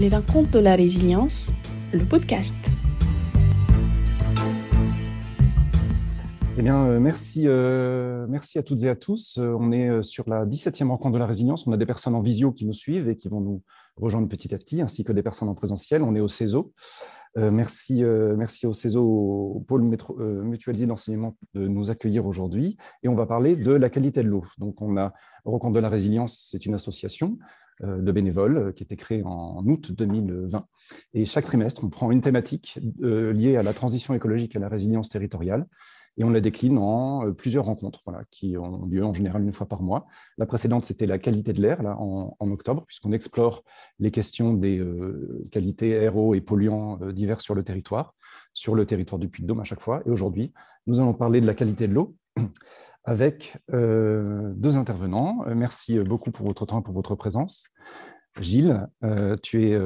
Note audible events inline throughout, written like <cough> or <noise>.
Les rencontres de la résilience, le podcast. Eh bien, euh, merci, euh, merci à toutes et à tous. Euh, on est sur la 17e rencontre de la résilience. On a des personnes en visio qui nous suivent et qui vont nous rejoindre petit à petit, ainsi que des personnes en présentiel. On est au CESO. merci, merci au CESO, au pôle mutualisé d'enseignement, de nous accueillir aujourd'hui. Et on va parler de la qualité de l'eau. Donc, on a Rencontre de la résilience, c'est une association de bénévoles qui a été créée en août 2020. Et chaque trimestre, on prend une thématique liée à la transition écologique et à la résilience territoriale et on la décline en euh, plusieurs rencontres voilà, qui ont lieu en général une fois par mois. La précédente, c'était la qualité de l'air en, octobre, puisqu'on explore les questions des euh, qualités aéro et polluants euh, divers sur le territoire, sur le territoire du Puy-de-Dôme à chaque fois. Et aujourd'hui, nous allons parler de la qualité de l'eau avec deux intervenants. Merci beaucoup pour votre temps et pour votre présence. Gilles, tu es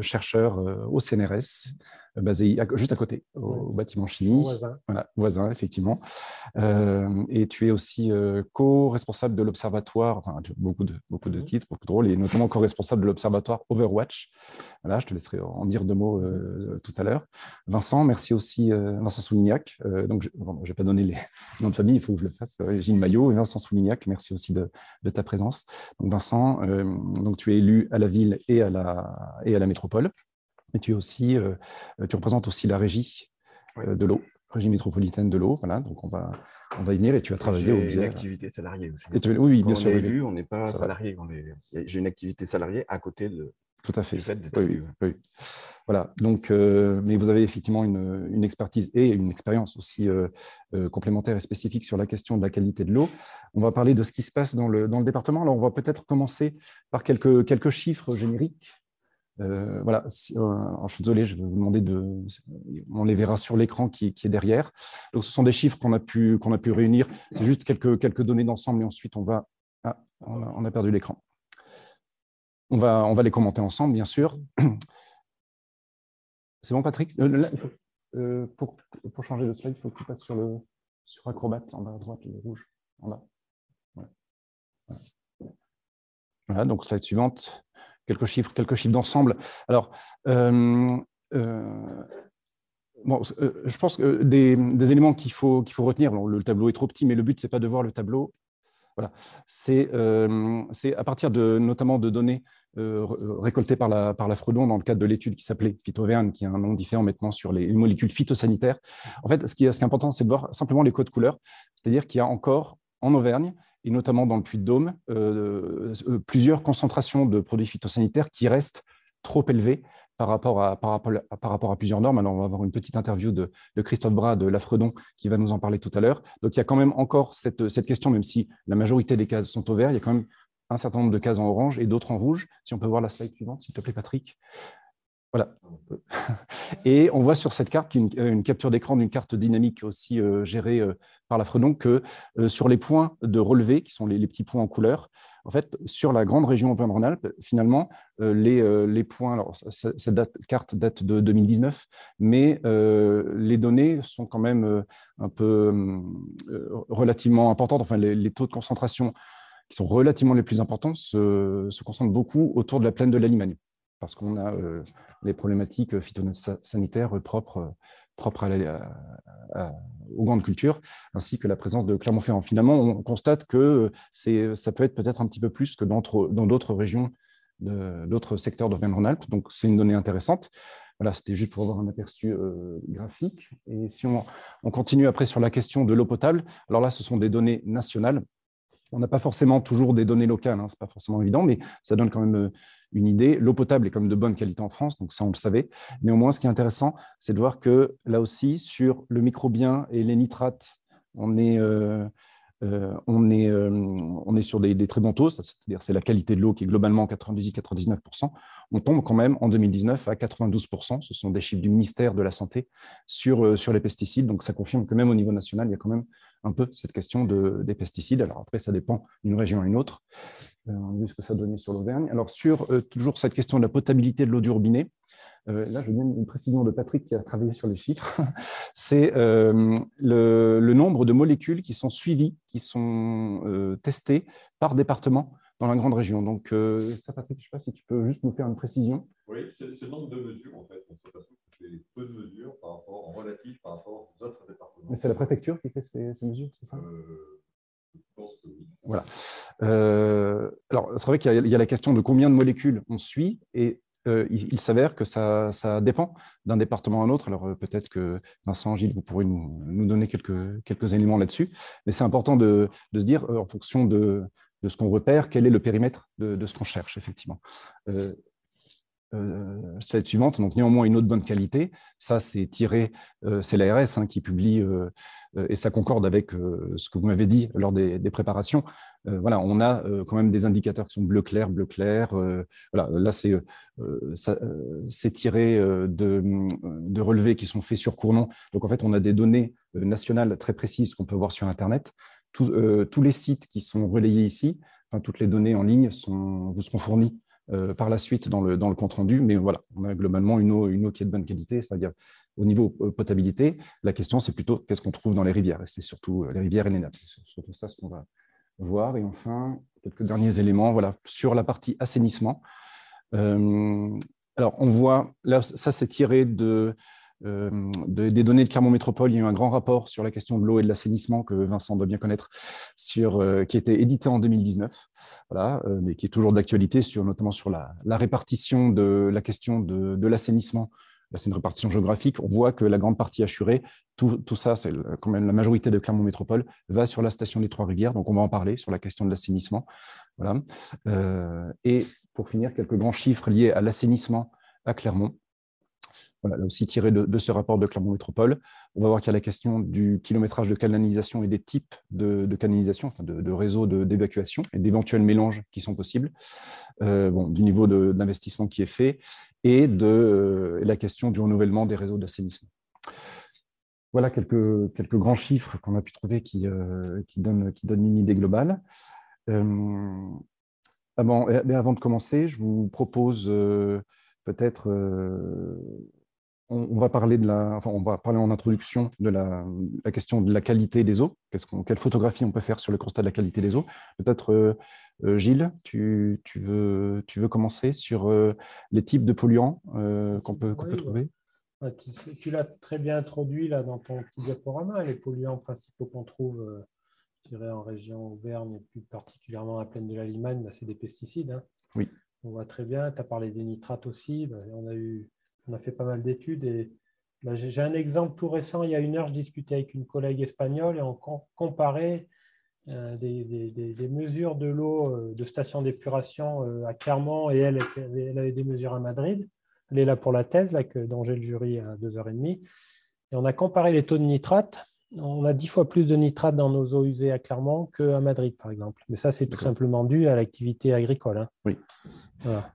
chercheur au CNRS basé juste à côté, au, bâtiment chimie. Voisin. Voilà, voisin, effectivement. Euh, et tu es aussi euh, co-responsable de l'observatoire, enfin, beaucoup de, beaucoup de titres, beaucoup de rôles, et notamment co-responsable de l'observatoire Overwatch. Voilà, je te laisserai en dire deux mots euh, tout à l'heure. Vincent, merci aussi, Vincent Soulignac. donc, je n'ai pas donné les <laughs> noms de famille, il faut que je le fasse. Gilles Maillot et Vincent Soulignac, merci aussi de, de ta présence. Donc, Vincent, donc, tu es élu à la ville et à la, et à la métropole. Et tu, aussi, euh, tu représentes aussi la régie euh, de l'eau, régie métropolitaine de l'eau. Voilà, donc on va, on va y venir et tu as travaillé au J'ai une activité salariée aussi. oui, bien Quand sûr. On est élu, on n'est pas salarié. J'ai une activité salariée à côté de, tout à fait. Oui, oui, Voilà. Donc, euh, mais vous avez effectivement une, une expertise et une expérience aussi complémentaire et spécifique sur la question de la qualité de l'eau. On va parler de ce qui se passe dans le, dans le département. Alors, on va peut-être commencer par quelques, quelques chiffres génériques euh, voilà, euh, je suis désolé, je vais vous demander de. On les verra sur l'écran qui, est derrière. Donc, ce sont des chiffres qu'on a pu qu'on a pu réunir. C'est juste quelques quelques données d'ensemble, et ensuite on va. Ah, on a, perdu l'écran. On va on va les commenter ensemble, bien sûr. C'est bon, Patrick? Euh, pour, pour changer de slide, il faut que tu passes sur le sur Acrobat en bas à droite, le rouge en bas. voilà donc slide suivante quelques chiffres, quelques chiffres d'ensemble. Alors, euh, euh, bon, euh, je pense que des, éléments qu'il faut, qu'il faut retenir, le tableau est trop petit, mais le but, ce n'est pas de voir le tableau. Voilà. C'est à partir de, notamment de données récoltées par la, par la Fredon dans le cadre de l'étude qui s'appelait Phytoverne, qui a un nom différent maintenant sur les, molécules phytosanitaires. En fait, ce qui, ce qui est important, c'est de voir simplement les codes couleurs, c'est-à-dire qu'il y a encore en Auvergne et notamment dans le Puy-de-Dôme, euh, euh, plusieurs concentrations de produits phytosanitaires qui restent trop élevées par rapport à plusieurs normes. Alors, on va avoir une petite interview de, Christophe Bras de Lafredon qui va nous en parler tout à l'heure. Donc, il y a quand même encore cette, cette, question, même si la majorité des cases sont au vert, il y a quand même un certain nombre de cases en orange et d'autres en rouge. Si on peut voir la slide suivante, s'il te plaît, Patrick. Voilà. <laughs> Et on voit sur cette carte, une, une capture d'écran d'une carte dynamique aussi euh, gérée euh, par la Fredon, que euh, sur les points de relevé, qui sont les, petits points en couleur, en fait, sur la grande région Auvergne-Rhône-Alpes, finalement, les, les, points, alors cette date, carte date de 2019, mais les données sont quand même un peu relativement importantes, enfin, les, taux de concentration qui sont relativement les plus importants se, se concentrent beaucoup autour de la plaine de la Limagne parce qu'on a euh, les problématiques phytosanitaires propres, propres aux grandes cultures, ainsi que la présence de Clermont-Ferrand. Finalement, on constate que ça peut être peut-être un petit peu plus que dans d'autres régions, d'autres secteurs de Rhône-Alpes. Donc, c'est une donnée intéressante. Voilà, c'était juste pour avoir un aperçu euh, graphique. Et si on, continue après sur la question de l'eau potable, alors là, ce sont des données nationales. On n'a pas forcément toujours des données locales, hein, ce n'est pas forcément évident, mais ça donne quand même euh, une idée. L'eau potable est comme de bonne qualité en France, donc ça on le savait. Néanmoins, ce qui est intéressant, c'est de voir que là aussi, sur le microbien et les nitrates, on est, euh, euh, sur des, très bons taux, c'est-à-dire c'est la qualité de l'eau qui est globalement 98-99%. On tombe quand même en 2019 à 92%, ce sont des chiffres du ministère de la Santé sur les pesticides, donc ça confirme que même au niveau national, il y a quand même un peu cette question de, des pesticides. Alors après, ça dépend d'une région à une autre. Euh, on a vu ce que ça donnait sur l'Auvergne. Alors sur euh, toujours cette question de la potabilité de l'eau du robinet, euh, là, je donne une précision de Patrick qui a travaillé sur les chiffres. <laughs> C'est le, le, nombre de molécules qui sont suivies, qui sont testées par département dans la grande région. Donc, ça, Patrick, je ne sais pas si tu peux juste nous faire une précision. Oui, c'est le nombre de mesures en fait. On c'est peu de mesures par rapport, en relatif par rapport aux autres départements. Mais c'est la préfecture qui fait ces, ces mesures, c'est ça? Euh, je pense que oui. Voilà. Euh, alors, c'est vrai qu'il y, a- il y a la question de combien de molécules on suit et euh, il, il s'avère que ça, ça dépend d'un département à un autre. Alors, euh, peut-être que Vincent, Gilles, vous pourrez nous, nous donner quelques, quelques éléments là-dessus. Mais c'est important de, de se dire, euh, en fonction de, de ce qu'on repère, quel est le périmètre de, ce qu'on cherche, effectivement. Euh, euh, slide suivante, donc néanmoins une autre bonne qualité. Ça, c'est tiré, euh, c'est l'ARS hein, qui publie, euh, euh, et ça concorde avec ce que vous m'avez dit lors des, préparations. Voilà, on a quand même des indicateurs qui sont bleu clair, bleu clair. voilà, là, c'est tiré de, de relevés qui sont faits sur Cournon. Donc, en fait, on a des données nationales très précises qu'on peut voir sur Internet. Tous- euh, tous les sites qui sont relayés ici, enfin, toutes les données en ligne vous seront fournies euh, par la suite dans le, dans le compte rendu. Mais voilà, on a globalement une eau, une eau qui est de bonne qualité, c'est-à-dire au niveau euh, potabilité. La question, c'est plutôt qu'est-ce qu'on trouve dans les rivières. C'est surtout les rivières et les nappes. C'est surtout ça ce qu'on va voir. Et enfin, quelques derniers éléments voilà, sur la partie assainissement. Alors, on voit, là, ça c'est tiré de, euh, de- des données de Clermont Métropole. Il y a eu un grand rapport sur la question de l'eau et de l'assainissement que Vincent doit bien connaître, sur, euh, qui été édité en 2019, voilà, euh, mais qui est toujours d'actualité, notamment sur la, répartition de la question de, l'assainissement. C'est une répartition géographique. On voit que la grande partie assurée, tout, ça, c'est quand même la majorité de Clermont Métropole, va sur la station des Trois-Rivières. Donc, on va en parler sur la question de l'assainissement. Euh, et pour finir, quelques grands chiffres liés à l'assainissement à Clermont. Voilà, là aussi tiré de, ce rapport de Clermont Métropole. On va voir qu'il y a la question du kilométrage de canalisation et des types de, canalisation, de, de réseaux d'évacuation et d'éventuels mélanges qui sont possibles, Euh, bon, du niveau d'investissement qui est fait et de euh, la question du renouvellement des réseaux d'assainissement. Voilà quelques, quelques grands chiffres qu'on a pu trouver qui, euh, qui, donnent, qui une idée globale. Avant, eh avant de commencer, je vous propose peut-être, on, on va parler de la, enfin, on va parler en introduction de la, la question de la qualité des eaux. Quelle photographie on peut faire sur le constat de la qualité des eaux? Peut-être, euh, euh, Gilles, tu, tu, veux, tu veux commencer sur euh, les types de polluants qu'on peut, qu'on Oui, peut trouver? Ouais, Tu, l'as très bien introduit là dans ton petit diaporama, les polluants principaux qu'on trouve je dirais, en région Auvergne et plus particulièrement à la plaine de la Limagne, bah, c'est des pesticides. hein. Oui. On voit très bien, tu as parlé des nitrates aussi, bah, on, a eu, on a fait pas mal d'études et bah, j'ai un exemple tout récent, il y a une heure, je discutais avec une collègue espagnole et on com- comparait euh, des, des- des- des mesures de l'eau euh, de station d'épuration euh, à Clermont et elle, elle avait- des mesures à Madrid. Elle est là pour la thèse, là, que, dont j'ai le jury à 2h30. Et on a comparé les taux de nitrate. On a dix fois plus de nitrate dans nos eaux usées à Clermont qu'à Madrid, par exemple. Mais ça, c'est tout simplement dû à l'activité agricole. hein. Oui. Voilà.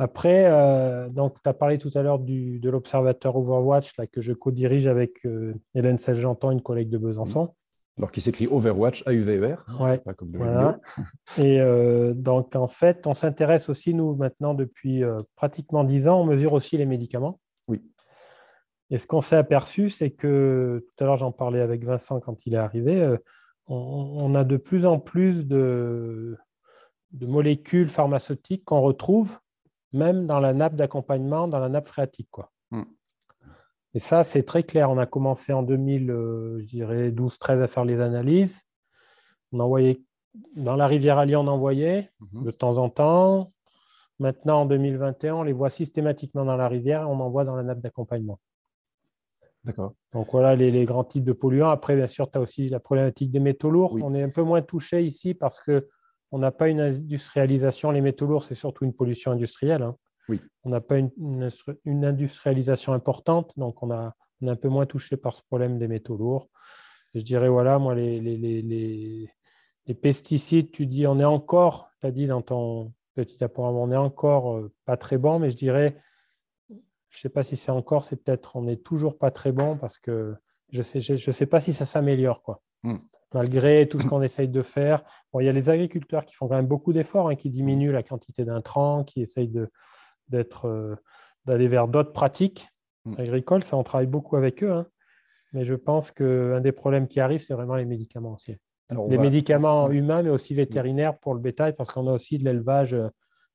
Après, euh, donc, tu as parlé tout à l'heure de l'observateur Overwatch là, que je co-dirige avec euh, Hélène Selgentan, une collègue de Besançon. Alors, qui s'écrit Overwatch, Ouais. pas comme le jeu Voilà. <laughs> Et euh, donc, en fait, on s'intéresse aussi, nous, maintenant, depuis pratiquement 10 ans, on mesure aussi les médicaments. Oui. Et ce qu'on s'est aperçu, c'est que, tout à l'heure, j'en parlais avec Vincent quand il est arrivé, on, on a de plus en plus de, de molécules pharmaceutiques qu'on retrouve même dans la nappe d'accompagnement, dans la nappe phréatique. Quoi. Hmm. Et ça, c'est très clair. On a commencé en 2000, euh, je dirais 12-13 à faire les analyses. On envoyait dans la rivière Allier, on envoyait Mhm. de temps en temps. Maintenant, en 2021, on les voit systématiquement dans la rivière et on envoie dans la nappe d'accompagnement. D'accord. Donc voilà les, les grands types de polluants. Après, bien sûr, tu as aussi la problématique des métaux lourds. Oui. On est un peu moins touché ici parce que on n'a pas une industrialisation. Les métaux lourds, c'est surtout une pollution industrielle. hein. Oui. On n'a pas une, une instru- une industrialisation importante, donc on, a, on un peu moins touché par ce problème des métaux lourds. Je dirais, voilà, moi, les, les, les, les- les pesticides, tu dis, on est encore, tu as dit dans ton petit appareil, on est encore euh, pas très bon, mais je dirais, je ne sais pas si c'est encore, c'est peut-être, on n'est toujours pas très bon parce que je ne sais, je, je sais pas si ça s'améliore, quoi. Hmm. Malgré tout ce qu'on essaye de faire. Bon, il y a les agriculteurs qui font quand même beaucoup d'efforts, hein, qui diminuent la quantité d'intrants, qui essayent de, d'être, euh, d'aller vers d'autres pratiques Hmm. agricoles. Ça, on travaille beaucoup avec eux. hein. Mais je pense qu'un des problèmes qui arrive, c'est vraiment les médicaments aussi. Alors, Les va- médicaments ouais. humains, mais aussi vétérinaires pour le bétail, parce qu'on a aussi de l'élevage euh,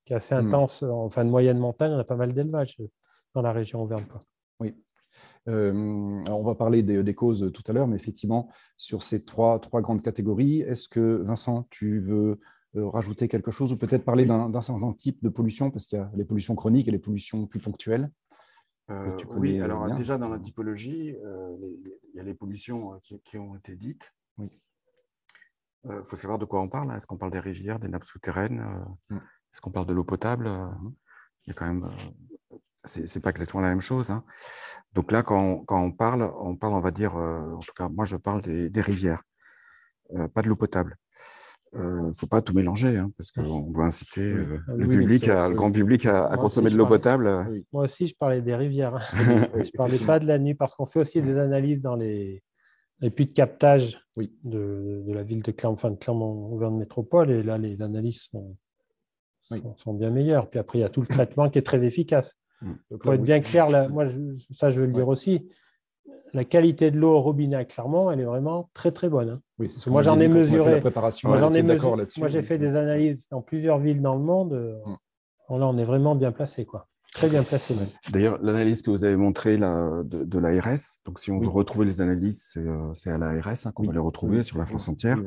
qui est assez Mm. intense. En fin de moyenne montagne, on a pas mal d'élevage dans la région auvergne. Euh, alors on va parler des, des causes tout à l'heure, mais effectivement, sur ces trois, trois grandes catégories, est-ce que, Vincent, tu veux euh, rajouter quelque chose ou peut-être parler d'un d'un certain type de pollution, parce qu'il y a les pollutions chroniques et les pollutions plus ponctuelles Euh, oui, alors bien. déjà dans la typologie, euh, les- les- il y a les pollutions euh, qui, qui ont été dites. Oui. Il faut savoir de quoi on parle. hein. Est-ce qu'on parle des rivières, des nappes souterraines euh, Mm. Est-ce qu'on parle de l'eau potable euh, Mhm. Il y a quand même. Euh, c'est pas exactement la même chose. hein. Donc là, quand on, quand on parle, on parle, on va dire, euh, en tout cas, moi je parle des, des rivières, euh, pas de l'eau potable. Il ne faut pas tout mélanger, hein, parce qu'on doit inciter euh, Ah le, oui, public à- le grand public à, consommer de l'eau potable. Oui. Moi aussi, je parlais des rivières. <laughs> Je ne parlais pas de la nuit parce qu'on fait aussi des analyses dans les, les puits de captage Oui. de, de la ville de Clermont, enfin de Clermont-Auvergne Métropole. Et là, les analyses sont, sont bien meilleures. Puis après, il y a tout le traitement qui est très efficace. Donc Il là, faut être oui, bien clair. Là, moi, je- ça, je veux le dire aussi. La qualité de l'eau au robinet à Clermont, elle est vraiment très, très bonne. hein. Oui, c'est ce Moi, j'en ai mesuré. la préparation, Moi, j'en ai mesuré-. Moi, j'ai fait des analyses dans plusieurs villes dans le monde. Euh, Mm. bon, là, on est vraiment bien placé. Quoi. Très bien placé. même. D'ailleurs, l'analyse que vous avez montrée là, de, de l'ARS, donc si on Oui. veut retrouver les analyses, c'est euh, à l'ARS hein, qu'on Oui. va les retrouver Oui. sur la. France entière.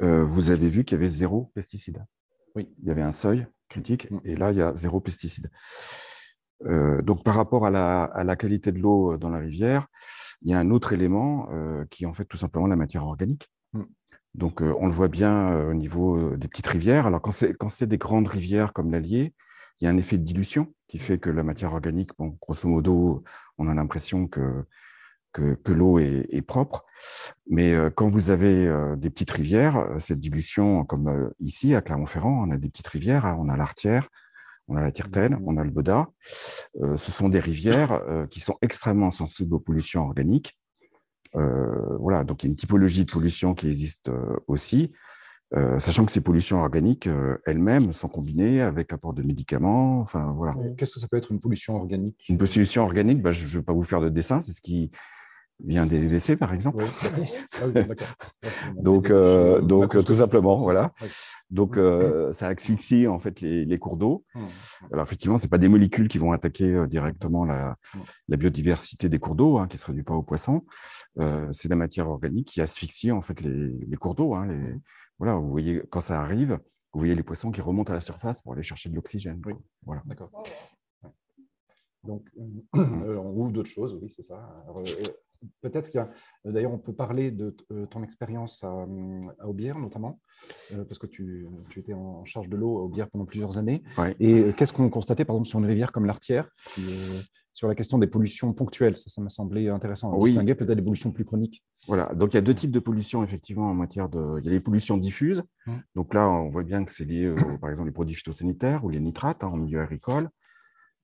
Euh, vous avez vu qu'il y avait zéro pesticide. Oui. Il y avait un seuil critique Mm. et là, il y a zéro pesticide. Euh, donc, par rapport à la, à la qualité de l'eau dans la rivière, il y a un autre élément euh, qui est en fait tout simplement la matière organique. Mm. Donc, euh, on le voit bien euh, au niveau euh, des petites rivières. Alors, quand c'est des grandes rivières comme l'Allier, il y a un effet de dilution qui fait que la matière organique, bon, grosso modo, on a l'impression que, que, que l'eau est, est propre. Mais euh, quand vous avez euh, des petites rivières, euh, cette dilution, comme euh, ici à Clermont-Ferrand, on a des petites rivières, hein, on a l'Artière, on a la Tirtaine, on a le Boda. Euh, ce sont des rivières euh, qui sont extrêmement sensibles aux pollutions organiques. Euh, voilà, donc il y a une typologie de pollution qui existe euh, aussi, sachant que ces pollutions organiques elles-mêmes sont combinées avec apport de médicaments. Enfin voilà. Qu'est-ce que ça peut être une pollution organique? Une pollution organique, bah, je ne vais pas vous faire de dessin, c'est ce qui vient des WC par exemple. Oui. <laughs> Ah oui, d'accord. Donc, euh, donc, macroscopiques, tout simplement, voilà. ça. Donc, euh, ça asphyxie en fait les, les cours d'eau. Hum. Alors effectivement, c'est pas des molécules qui vont attaquer euh, directement la, Mm. la biodiversité des cours d'eau, hein, qui se réduit pas aux poissons. Euh, c'est la matière organique qui asphyxie en fait les, les cours d'eau. Hein, les, voilà, vous voyez quand ça arrive, vous voyez les poissons qui remontent à la surface pour aller chercher de l'oxygène. Oui. Voilà. D'accord. Donc, euh, <clears throat> ou d'autres choses, oui, c'est ça. Euh, Peut-être qu'il y a, euh, d'ailleurs, on peut parler de euh, ton expérience à, hum, à Aubière, notamment, euh, parce que tu, tu étais en charge de l'eau à Aubière pendant plusieurs années. Ouais. Et euh, qu'est-ce qu'on constatait, par exemple, sur une rivière comme l'Artière, qui, euh, sur la question des pollutions ponctuelles Ça, ça m'a semblé intéressant. à Oui. distinguer peut-être des pollutions plus chroniques. Voilà, donc il y a deux types de pollution effectivement en matière de. Il y a les pollutions diffuses. Mm. Donc là, on voit bien que c'est lié, par exemple, les produits phytosanitaires ou les nitrates hein, en milieu agricole.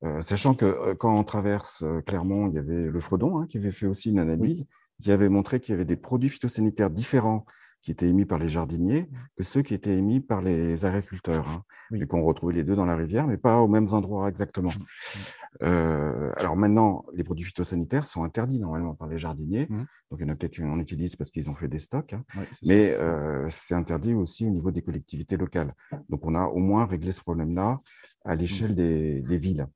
Euh, sachant que euh, quand on traverse euh, Clermont, il y avait le Fredon hein, qui avait fait aussi une analyse qui avait montré qu'il y avait des produits phytosanitaires différents qui étaient émis par les jardiniers que ceux qui étaient émis par les agriculteurs. hein, Oui. et qu'on retrouvait les deux dans la rivière, mais pas aux mêmes endroits exactement. Euh, alors maintenant, les produits phytosanitaires sont interdits normalement par les jardiniers. Donc il y en a peut-être qui en utilisent parce qu'ils ont fait des stocks. hein. Mais euh, c'est interdit aussi au niveau des collectivités locales. Donc, on a au moins réglé ce problème-là à l'échelle des, des villes.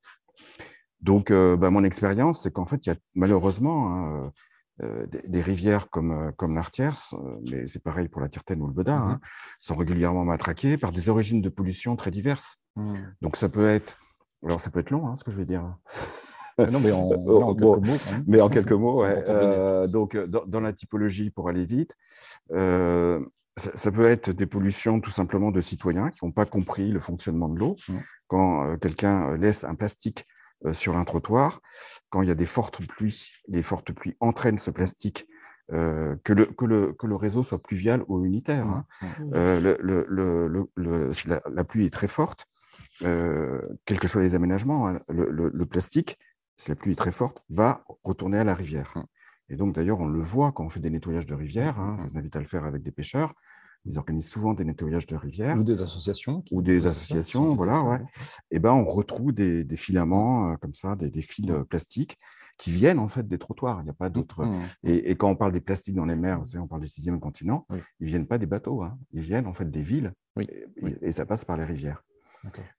Donc, euh, bah, mon expérience, c'est qu'en fait, il y a malheureusement hein, des, des rivières comme, euh, comme l'Artière, euh, mais c'est pareil pour la Tirtaine ou le Beda, hein, sont régulièrement matraquées par des origines de pollution très diverses. Hum. Donc, ça peut être, alors ça peut être long, hein, ce que je vais dire. Non, mais en, <laughs> Euh, quelques mots. Mais en quelques mots, ouais. Euh, donc, euh, dans, dans la typologie, pour aller vite, euh, ça, ça peut être des pollutions tout simplement de citoyens qui n'ont pas compris le fonctionnement de l'eau. Mm. Quand euh, quelqu'un laisse un plastique euh, sur un trottoir, quand il y a des fortes pluies, les fortes pluies entraînent ce plastique, euh, que, le, que, le, que le réseau soit pluvial ou unitaire. hein. Euh, le, la, la pluie est très forte, euh, quels que soient les aménagements, hein, le, plastique, si la pluie est très forte, va retourner à la rivière. Et donc, d'ailleurs, on le voit quand on fait des nettoyages de rivières. hein, Mm. je vous invite à le faire avec des pêcheurs. Ils organisent souvent des nettoyages de rivières. Ou des associations. qui- Ou des associations, voilà, ouais. Et ben, on retrouve des, des filaments euh, comme ça, des, des fils euh, plastiques qui viennent en fait des trottoirs. Il n'y a pas d'autre. Hum. Et, et quand on parle des plastiques dans les mers, vous savez, on parle du sixième continent, Oui. ils viennent pas des bateaux, hein. ils viennent en fait des villes, Oui, et, oui. et ça passe par les rivières.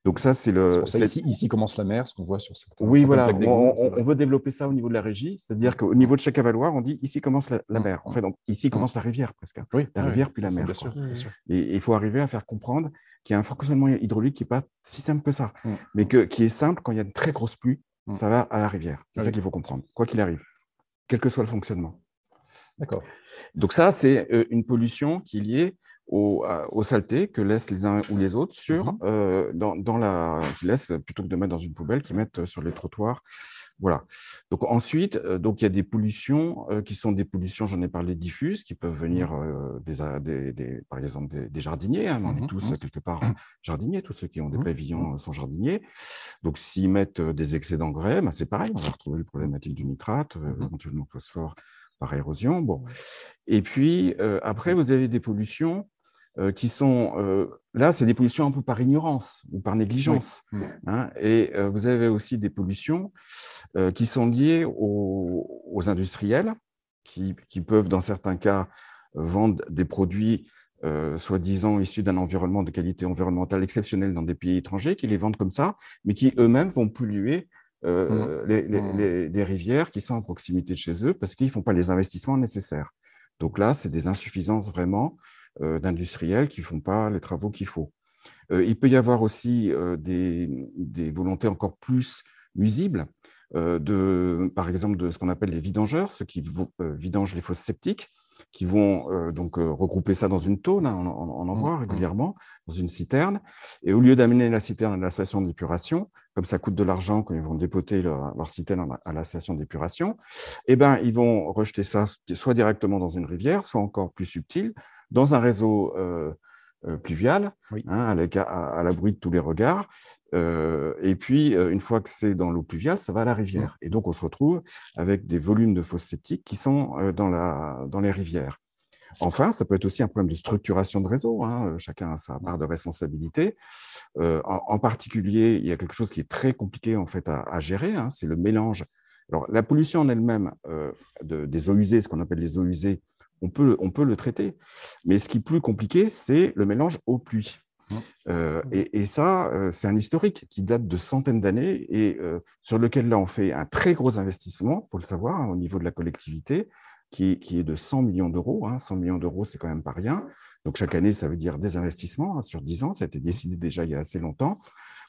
Donc ça, c'est le. ça, ici, ici commence la mer, ce qu'on voit sur certains. Oui, voilà. On, veut développer ça au niveau de la régie, c'est-à-dire qu'au niveau de chaque avaloir, on dit ici commence la, la Mm. mer. En fait, donc ici commence la rivière presque. hein. Oui, la oui, rivière puis la mer, Bien sûr, bien Mm. sûr. Et il faut arriver à faire comprendre qu'il y a un fonctionnement hydraulique qui n'est pas si simple que ça, Mm. mais que, qui est simple quand il y a de très grosses pluies, Mm. ça va à la rivière. C'est Ah ça oui. qu'il faut comprendre, quoi qu'il arrive, quel que soit le fonctionnement. D'accord. Donc ça, c'est euh, une pollution qui est liée au, à- aux saletés que laissent les uns ou les autres sur, Mhm. euh, dans, dans la, qui laissent, plutôt que de mettre dans une poubelle, qui mettent euh, sur les trottoirs. Voilà. Donc ensuite, euh, donc il y a des pollutions euh, qui sont des pollutions, j'en ai parlé, diffuses, qui peuvent venir euh, des, des, des- par exemple des, des jardiniers. hein, on Mhm, est tous mhm. euh, quelque part <clears throat> jardiniers, tous ceux qui ont des Mhm, pavillons euh, sont jardiniers. Donc s'ils mettent euh, des excès d'engrais, ben, c'est pareil, on va retrouver le problématique du nitrate, euh, Mhm. éventuellement phosphore par érosion. Bon. Et puis, euh, après, vous avez des pollutions euh, qui sont, euh, là, c'est des pollutions un peu par ignorance ou par négligence. Oui. hein. et euh, vous avez aussi des pollutions qui sont liées aux, aux industriels, qui, qui peuvent, dans certains cas, vendre des produits soi-disant issus d'un environnement de qualité environnementale exceptionnelle dans des pays étrangers, qui les vendent comme ça, mais qui eux-mêmes vont polluer euh, les, les- Mmh. les- les rivières qui sont à proximité de chez eux parce qu'ils ne font pas les investissements nécessaires. Donc là, c'est des insuffisances vraiment d'industriels qui ne font pas les travaux qu'il faut. Euh, il peut y avoir aussi euh, des, des volontés encore plus nuisibles, euh, de, par exemple de ce qu'on appelle les vidangeurs, ceux qui euh, vidangent les fosses septiques, qui vont euh, donc euh, regrouper ça dans une tône, hein, on, en- on en voit mm. régulièrement, dans une citerne, et au lieu d'amener la citerne à la station d'épuration, comme ça coûte de l'argent quand ils vont dépoter leur, leur citerne à la- à la station d'épuration, eh ben, ils vont rejeter ça soit directement dans une rivière, soit encore plus subtil, dans un réseau euh, euh, pluvial, Oui. hein, à l'éca- à à l'abri de tous les regards. Euh, et puis, euh, une fois que c'est dans l'eau pluviale, ça va à la rivière. Et donc, on se retrouve avec des volumes de fosses septiques qui sont euh, dans, la, dans les rivières. Enfin, ça peut être aussi un problème de structuration de réseau. hein, Chacun a sa part de responsabilité. En, en particulier, il y a quelque chose qui est très compliqué en fait à, à gérer, hein, c'est le mélange. Alors, la pollution en elle-même de- des eaux usées, ce qu'on appelle les eaux usées, on peut, on peut le traiter. Mais ce qui est plus compliqué, c'est le mélange eau-pluie. Mmh. Euh, et, et ça, euh, c'est un historique qui date de centaines d'années et euh, sur lequel là, on fait un très gros investissement, il faut le savoir, hein, au niveau de la collectivité, qui, qui est de 100 millions d'euros. hein. 100 millions d'euros, c'est quand même pas rien. Donc chaque année, ça veut dire des investissements hein, sur 10 ans. Ça a été décidé déjà il y a assez longtemps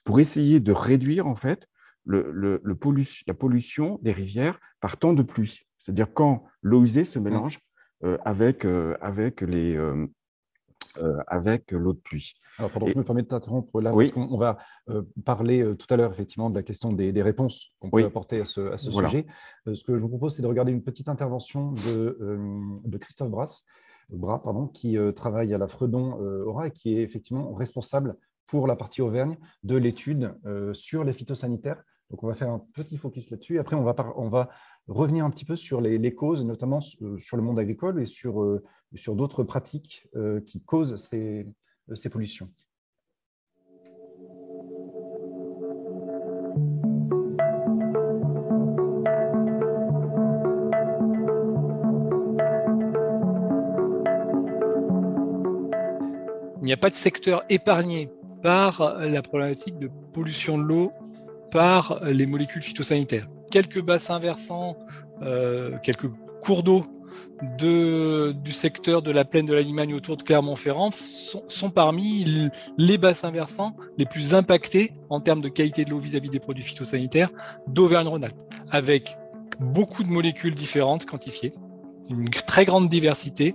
pour essayer de réduire en fait le, le- le pollu- la pollution des rivières par temps de pluie. C'est-à-dire quand l'eau usée se mélange avec, euh, avec les, euh, euh, avec l'eau de pluie. Alors, pardon, Et- je me permets de t'interrompre là, Oui. parce qu'on on va euh, parler euh, tout à l'heure, effectivement, de la question des, des réponses qu'on peut apporter à ce, à ce Voilà. sujet. Euh, ce que je vous propose, c'est de regarder une petite intervention de, euh, de Christophe Brass, Bras, pardon, qui euh, travaille à la Fredon euh, Aura et qui est effectivement responsable pour la partie Auvergne de l'étude euh, sur les phytosanitaires. Donc, on va faire un petit focus là-dessus. Après, on va, revenir un petit peu sur les, les causes, notamment euh, sur le monde agricole et sur, euh, d'autres pratiques euh, qui causent ces pollutions. Il n'y a pas de secteur épargné par la problématique de pollution de l'eau par les molécules phytosanitaires. Quelques bassins versants, euh, quelques cours d'eau de, du secteur de la plaine de la Limagne autour de Clermont-Ferrand sont, parmi les bassins versants les plus impactés en termes de qualité de l'eau vis-à-vis des produits phytosanitaires d'Auvergne-Rhône-Alpes, avec beaucoup de molécules différentes quantifiées, une très grande diversité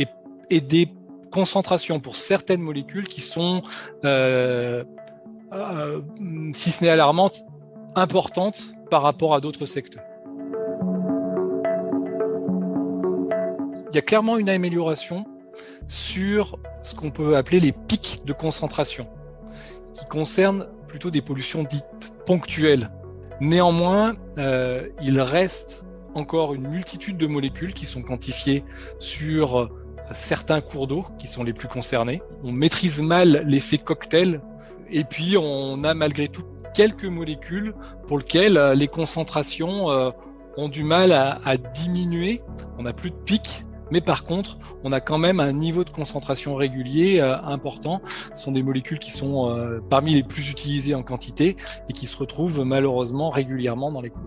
et, et des concentrations pour certaines molécules qui sont, euh, euh, si ce n'est alarmantes, importantes par rapport à d'autres secteurs. Il y a clairement une amélioration sur ce qu'on peut appeler les pics de concentration, qui concernent plutôt des pollutions dites ponctuelles. Néanmoins, euh, il reste encore une multitude de molécules qui sont quantifiées sur certains cours d'eau qui sont les plus concernés. On maîtrise mal l'effet cocktail et puis on a malgré tout quelques molécules pour lesquelles euh, les concentrations euh, ont du mal à, diminuer. On n'a plus de pic, Mais par contre, on a quand même un niveau de concentration régulier euh, important. Ce sont des molécules qui sont parmi les plus utilisées en quantité et qui se retrouvent malheureusement régulièrement dans les cours.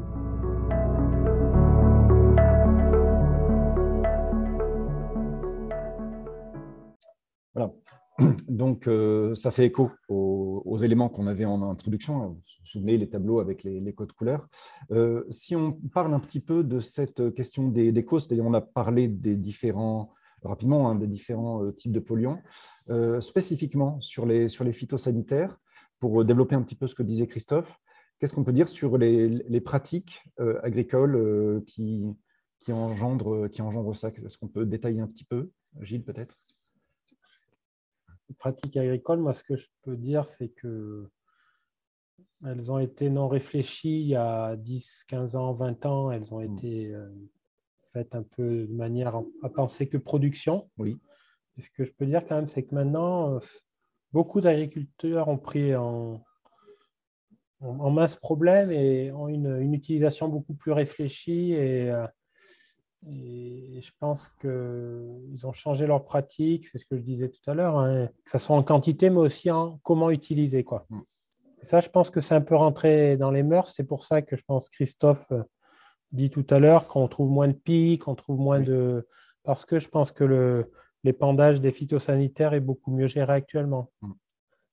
Voilà. <clears throat> Donc, euh, ça fait écho aux, éléments qu'on avait en introduction. Vous vous souvenez, les tableaux avec les, codes couleurs. Euh, si on parle un petit peu de cette question des, causes, c'est-à-dire on a parlé des différents, rapidement, hein, des différents euh, types de polluants, spécifiquement sur les, sur les phytosanitaires, pour développer un petit peu ce que disait Christophe, qu'est-ce qu'on peut dire sur les, pratiques agricoles qui, qui, engendrent, qui engendrent ça? Est-ce qu'on peut détailler un petit peu? Gilles, peut-être? Pratiques agricoles, moi, ce que je peux dire, c'est que elles ont été non réfléchies il y a 10, 15 ans, 20 ans. Elles ont mm. été euh, faites un peu de manière à penser que production. Oui. ce que je peux dire quand même, c'est que maintenant, euh, beaucoup d'agriculteurs ont pris en, en, masse problème et ont une, une, utilisation beaucoup plus réfléchie et euh, et je pense qu'ils ont changé leur pratique, c'est ce que je disais tout à l'heure, hein, que ce soit en quantité, mais aussi en comment utiliser. Quoi. Mm. ça, je pense que c'est un peu rentré dans les mœurs. C'est pour ça que je pense Christophe euh, dit tout à l'heure qu'on trouve moins de pics, qu'on trouve moins de. Parce que je pense que l'épandage des phytosanitaires est beaucoup mieux géré actuellement. Mm.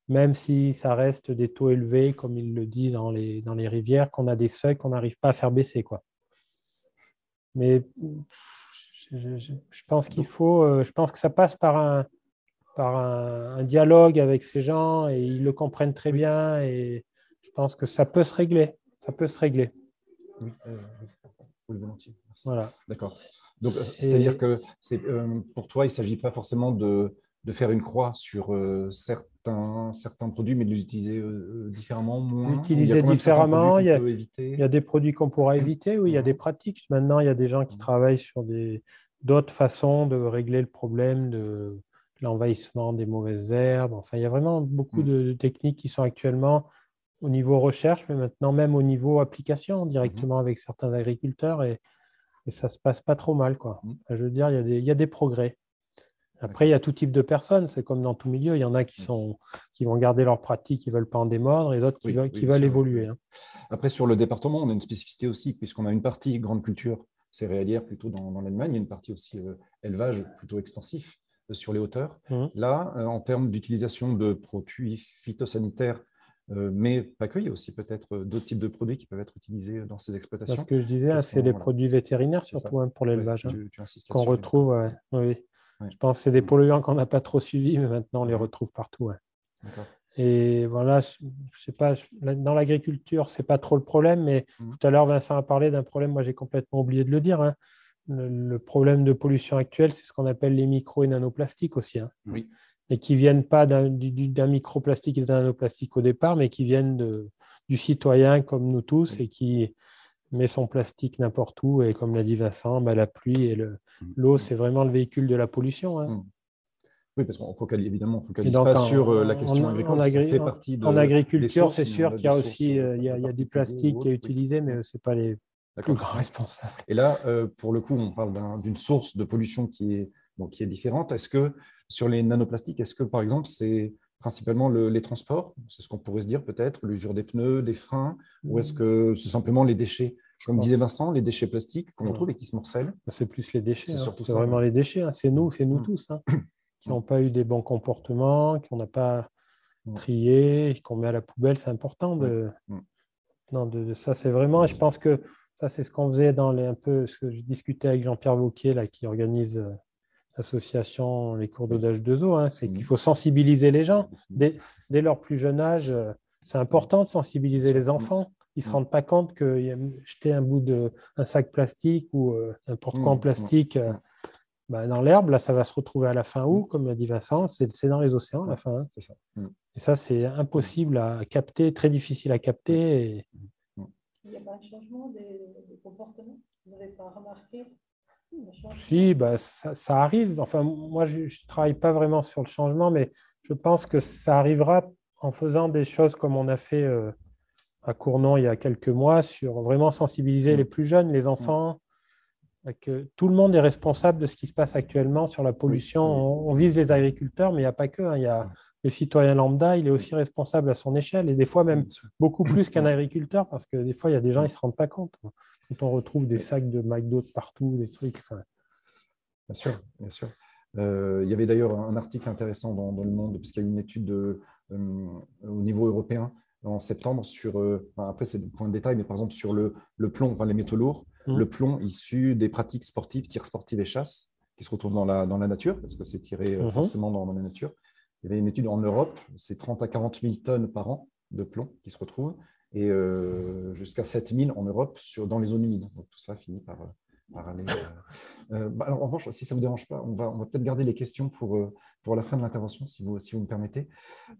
Même si ça reste des taux élevés, comme il le dit dans les, dans les rivières, qu'on a des seuils qu'on n'arrive pas à faire baisser. Quoi. Mais je, pense qu'il faut, euh, je pense que ça passe par un, par un, dialogue avec ces gens et ils le comprennent très bien et je pense que ça peut se régler. Ça peut se régler. Oui, euh, volontiers. Voilà. D'accord. Donc, euh, c'est-à-dire que c'est, pour toi, il ne s'agit pas forcément de, de faire une croix sur euh, certains, certains produits, mais de les utiliser euh, différemment, moins Utiliser différemment, il y, a, il y, a, des produits qu'on pourra éviter, oui, il y a des pratiques. Maintenant, il y a des gens qui travaillent sur d'autres façons de régler le problème de l'envahissement des mauvaises herbes. Enfin, il y a vraiment beaucoup mm. de, techniques qui sont actuellement au niveau recherche, mais maintenant même au niveau application directement mm-hmm. avec certains agriculteurs et, ça ne se passe pas trop mal. Quoi. Je veux dire, il y, a des, il y a des progrès. Après, il y a tout type de personnes, c'est comme dans tout milieu. Il y en a qui, sont, qui vont garder leur pratique, qui ne veulent pas en démordre, et d'autres qui, veulent, qui veulent évoluer. Hein. Après, sur le département, on a une spécificité aussi, puisqu'on a une partie grande culture céréalière plutôt dans, dans l'Allemagne, a une partie aussi euh, élevage plutôt extensif euh, sur les hauteurs. Mmh. Là, euh, en termes d'utilisation de produits phytosanitaires, mais pas que, il y a aussi peut-être d'autres types de produits qui peuvent être utilisés dans ces exploitations. Ce que je disais, hein, c'est les produits vétérinaires surtout hein, pour l'élevage, qu'on retrouve. oui. Je pense que c'est des mm. polluants qu'on n'a pas trop suivis, mais maintenant on les retrouve partout. Et voilà, je sais pas, dans l'agriculture, ce n'est pas trop le problème, mais mm. tout à l'heure, Vincent a parlé d'un problème, moi j'ai complètement oublié de le dire. Hein. Le, problème de pollution actuelle, c'est ce qu'on appelle les micro et nanoplastiques aussi. Hein. Oui. Et qui ne viennent pas d'un microplastique et d'un nanoplastique au départ, mais qui viennent de, du citoyen comme nous tous et qui, met son plastique n'importe où. Et comme l'a dit Vincent, bah, la pluie et mm. l'eau, c'est vraiment le véhicule de la pollution. Hein. Mm. Oui, parce qu'on focalise évidemment, on focalise pas sur euh, la question agricole. En, fait partie de, en agriculture, c'est sûr qu'il y a aussi euh, il y a, du plastique qui est utilisé, mais ce n'est pas les plus grands <laughs> responsables. Et là, euh, pour le coup, on parle d'une source de pollution qui est, bon, qui est différente. Est-ce que sur les nanoplastiques, est-ce que par exemple, c'est principalement les transports C'est ce qu'on pourrait se dire peut-être, l'usure des pneus, des freins, ou est-ce mm. que c'est simplement les déchets? Comme disait Vincent, les déchets plastiques qu'on trouve et qui se morcellent. Bah, c'est plus les déchets. C'est hein. vraiment les déchets. Hein. C'est nous, c'est nous mm. tous, hein, <coughs> qui n'ont pas eu des bons comportements, qu'on n'a pas mm. trié, qu'on met à la poubelle. C'est important de. Non, de, ça, c'est vraiment. Et je pense que ça, c'est ce qu'on faisait dans les un peu ce que je discutais avec Jean-Pierre Vauquier, là, qui organise euh, l'association Les cours d'eau d'H2O. c'est qu'il faut sensibiliser les gens dès, dès, leur plus jeune âge. Euh, c'est important de sensibiliser les enfants ils ne se mm. rendent pas compte que jeter un bout de un sac plastique ou euh, n'importe quoi en plastique euh, bah, dans l'herbe, là, ça va se retrouver à la fin où, mm. comme a dit Vincent, c'est dans les océans à la fin. Hein. Ça. Et ça, c'est impossible à capter, très difficile à capter. Il n'y a pas un changement des, comportements? Vous n'avez pas remarqué? Si, bah, ça, arrive. Enfin, moi, je ne travaille pas vraiment sur le changement, mais je pense que ça arrivera en faisant des choses comme on a fait euh, à Cournon il y a quelques mois sur vraiment sensibiliser mm. les plus jeunes, les enfants, que tout le monde est responsable de ce qui se passe actuellement sur la pollution. On, on vise les agriculteurs, mais il n'y a pas que. hein. Il y a le citoyen lambda, il est aussi responsable à son échelle, et des fois même beaucoup plus qu'un agriculteur, parce que des fois, il y a des gens, ils ne se rendent pas compte. Quand on retrouve des sacs de McDo de partout, des trucs. enfin, Bien sûr, bien sûr. Euh, il y avait d'ailleurs un article intéressant dans, dans Le Monde, puisqu'il y a eu une étude de, euh, au niveau européen en septembre sur, euh, enfin, après c'est des points de détail, mais par exemple sur le, le plomb, enfin, les métaux lourds, Mhm. le plomb issu des pratiques sportives, tir sportif et chasse, qui se retrouvent dans la, dans la nature, parce que c'est tiré Mhm. forcément dans, dans la nature. Il y avait une étude en Europe, c'est 30 à 40 000 tonnes par an de plomb qui se retrouvent, et euh, jusqu'à 7 000 en Europe sur, dans les zones humides. Donc tout ça finit par, euh, par aller. euh, bah, alors, en revanche, si ça ne vous dérange pas, on va, on va peut-être garder les questions pour, pour la fin de l'intervention, si vous, si vous me permettez.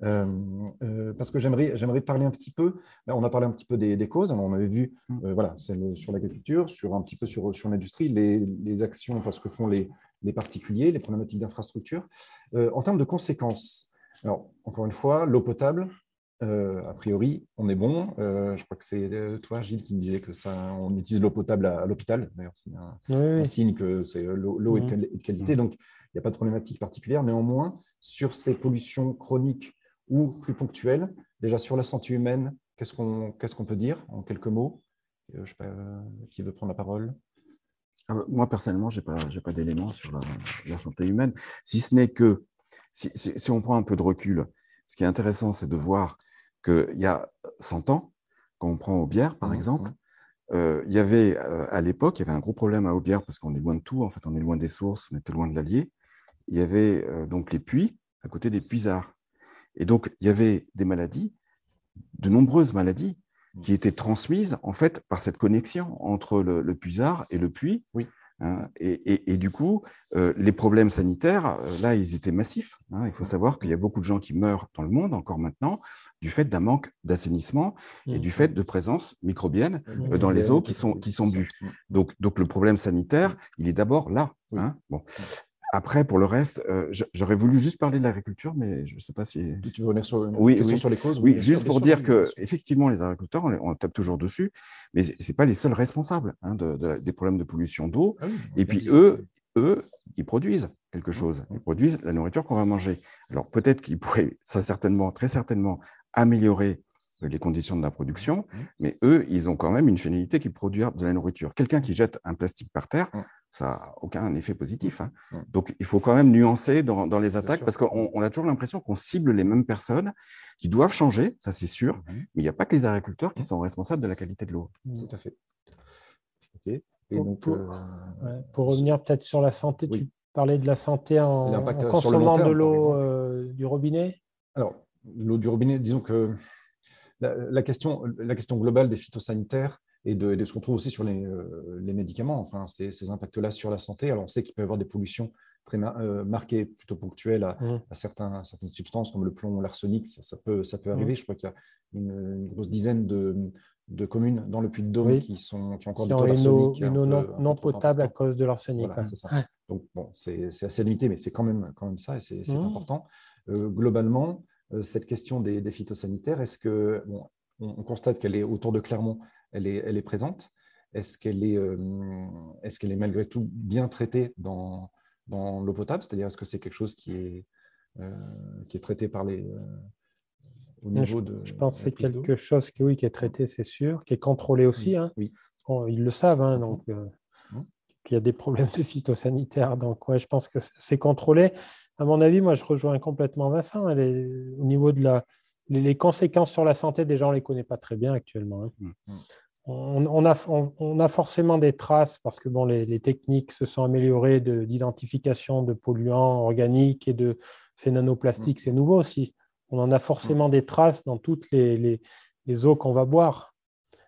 Parce que j'aimerais parler un petit peu, là, on a parlé un petit peu des, des causes, Alors, on avait vu euh, voilà, celle sur l'agriculture, sur un petit peu sur, sur l'industrie, les, les actions, parce que font les, les particuliers, les problématiques d'infrastructure. Euh, en termes de conséquences, alors, encore une fois, l'eau potable, euh, a priori, on est bon. Euh, je crois que c'est euh, toi, Gilles, qui me disait que ça, on utilise l'eau potable à, à l'hôpital. D'ailleurs, c'est un, oui, un oui. signe que c'est l'eau est de qualité. Donc, il n'y a pas de problématique particulière. Néanmoins, sur ces pollutions chroniques ou plus ponctuelles, déjà sur la santé humaine, qu'est-ce qu'on qu'est-ce qu'on peut dire en quelques mots? Euh, Je sais pas, euh, qui veut prendre la parole? Euh, Moi, personnellement, je n'ai pas, j'ai pas d'éléments sur la, la santé humaine, si ce n'est que, si, si- si on prend un peu de recul, ce qui est intéressant, c'est de voir qu'il y a 100 ans, quand on prend Aubière, par Mhm. exemple, euh, il y avait, euh, à l'époque, il y avait un gros problème à Aubière parce qu'on est loin de tout, en fait, on est loin des sources, on était loin de l'Allier. Il y avait euh, donc les puits à côté des puisards. Et donc, il y avait des maladies, de nombreuses maladies, qui étaient transmises en fait par cette connexion entre le, le puisard et le puits. Oui. Hein, et, et- et du coup, euh, les problèmes sanitaires, euh, là, ils étaient massifs. hein. Il faut savoir qu'il y a beaucoup de gens qui meurent dans le monde encore maintenant du fait d'un manque d'assainissement et du fait de présence microbienne Mhm. euh, dans les eaux qui sont, qui sont bues. Donc, donc le problème sanitaire, il est d'abord là. Hein. Bon. Après, pour le reste, euh, j'aurais voulu juste parler de l'agriculture, mais je ne sais pas si. Tu veux revenir sur une Oui, question oui. sur les causes? Oui, juste pour dire que effectivement, les agriculteurs, on, tape toujours dessus, mais ce n'est pas les seuls responsables hein, de- de- des problèmes de pollution d'eau. Ah oui, Et puis dit. eux, eux, ils produisent quelque Mmh, chose. mmh. Ils produisent la nourriture qu'on va manger. Alors peut-être qu'ils pourraient, <laughs> ça certainement, très certainement, améliorer euh, les conditions de la production, Mmh. mais eux, ils ont quand même une finalité qui produire de la nourriture. Quelqu'un qui jette un plastique par terre. Ça n'a aucun effet positif. hein. Mmh. Donc il faut quand même nuancer dans, dans les attaques parce qu'on on a toujours l'impression qu'on cible les mêmes personnes qui doivent changer, ça c'est sûr, Mhm. mais il n'y a pas que les agriculteurs qui Mmh. sont responsables de la qualité de l'eau. Tout à fait. Et Pour- donc, pour- euh, Ouais, Pour revenir peut-être sur la santé, Oui. tu parlais de la santé en, le consommant terme, de l'eau euh, du robinet. Alors, l'eau du robinet, disons que la, la question, la question globale des phytosanitaires et de, et de ce qu'on trouve aussi sur les, euh, les médicaments, enfin, ces, ces impacts-là sur la santé. Alors, on sait qu'il peut y avoir des pollutions très euh, marquées, plutôt ponctuelles à, Mhm. à certains, certaines substances comme le plomb, l'arsenic. Ça, ça peut, ça peut Mhm. arriver. Je crois qu'il y a une, une grosse dizaine de, de communes dans le Puy-de-Dôme Oui. qui, sont, qui ont encore Qui des ont une eau, une eau non, peu non potable à cause de l'arsenic. Voilà, c'est ça. Ouais. Donc, bon, c'est assez limité, mais c'est quand même, quand même ça et c'est Mhm. important. Euh, globalement, euh, cette question des, des phytosanitaires, est-ce que, bon, on, on constate qu'elle est autour de Clermont, elle est, elle est présente Est-ce qu'elle est, euh, est, est malgré tout bien traitée dans, dans l'eau potable? C'est-à-dire, est-ce que c'est quelque chose qui est, euh, qui est traité par les, euh, au Mais niveau de. Je pense que c'est quelque chose qui, oui, qui est traité, c'est sûr, qui est contrôlé aussi. hein. Oui. Ils le savent, hein, donc euh, Mhm. qu'il y a des problèmes de phytosanitaires. Donc, ouais, je pense que c'est- contrôlé. À mon avis, moi, je rejoins complètement Vincent. Elle est- au niveau de la, les, les conséquences sur la santé des gens, on ne les connaît pas très bien actuellement. hein. Mhm. On, on a, on, on a forcément des traces parce que bon, les, les techniques se sont améliorées de- d'identification de, polluants organiques et de ces nanoplastiques. C'est nouveau aussi. On en a forcément des traces dans toutes les, les- les eaux qu'on va boire.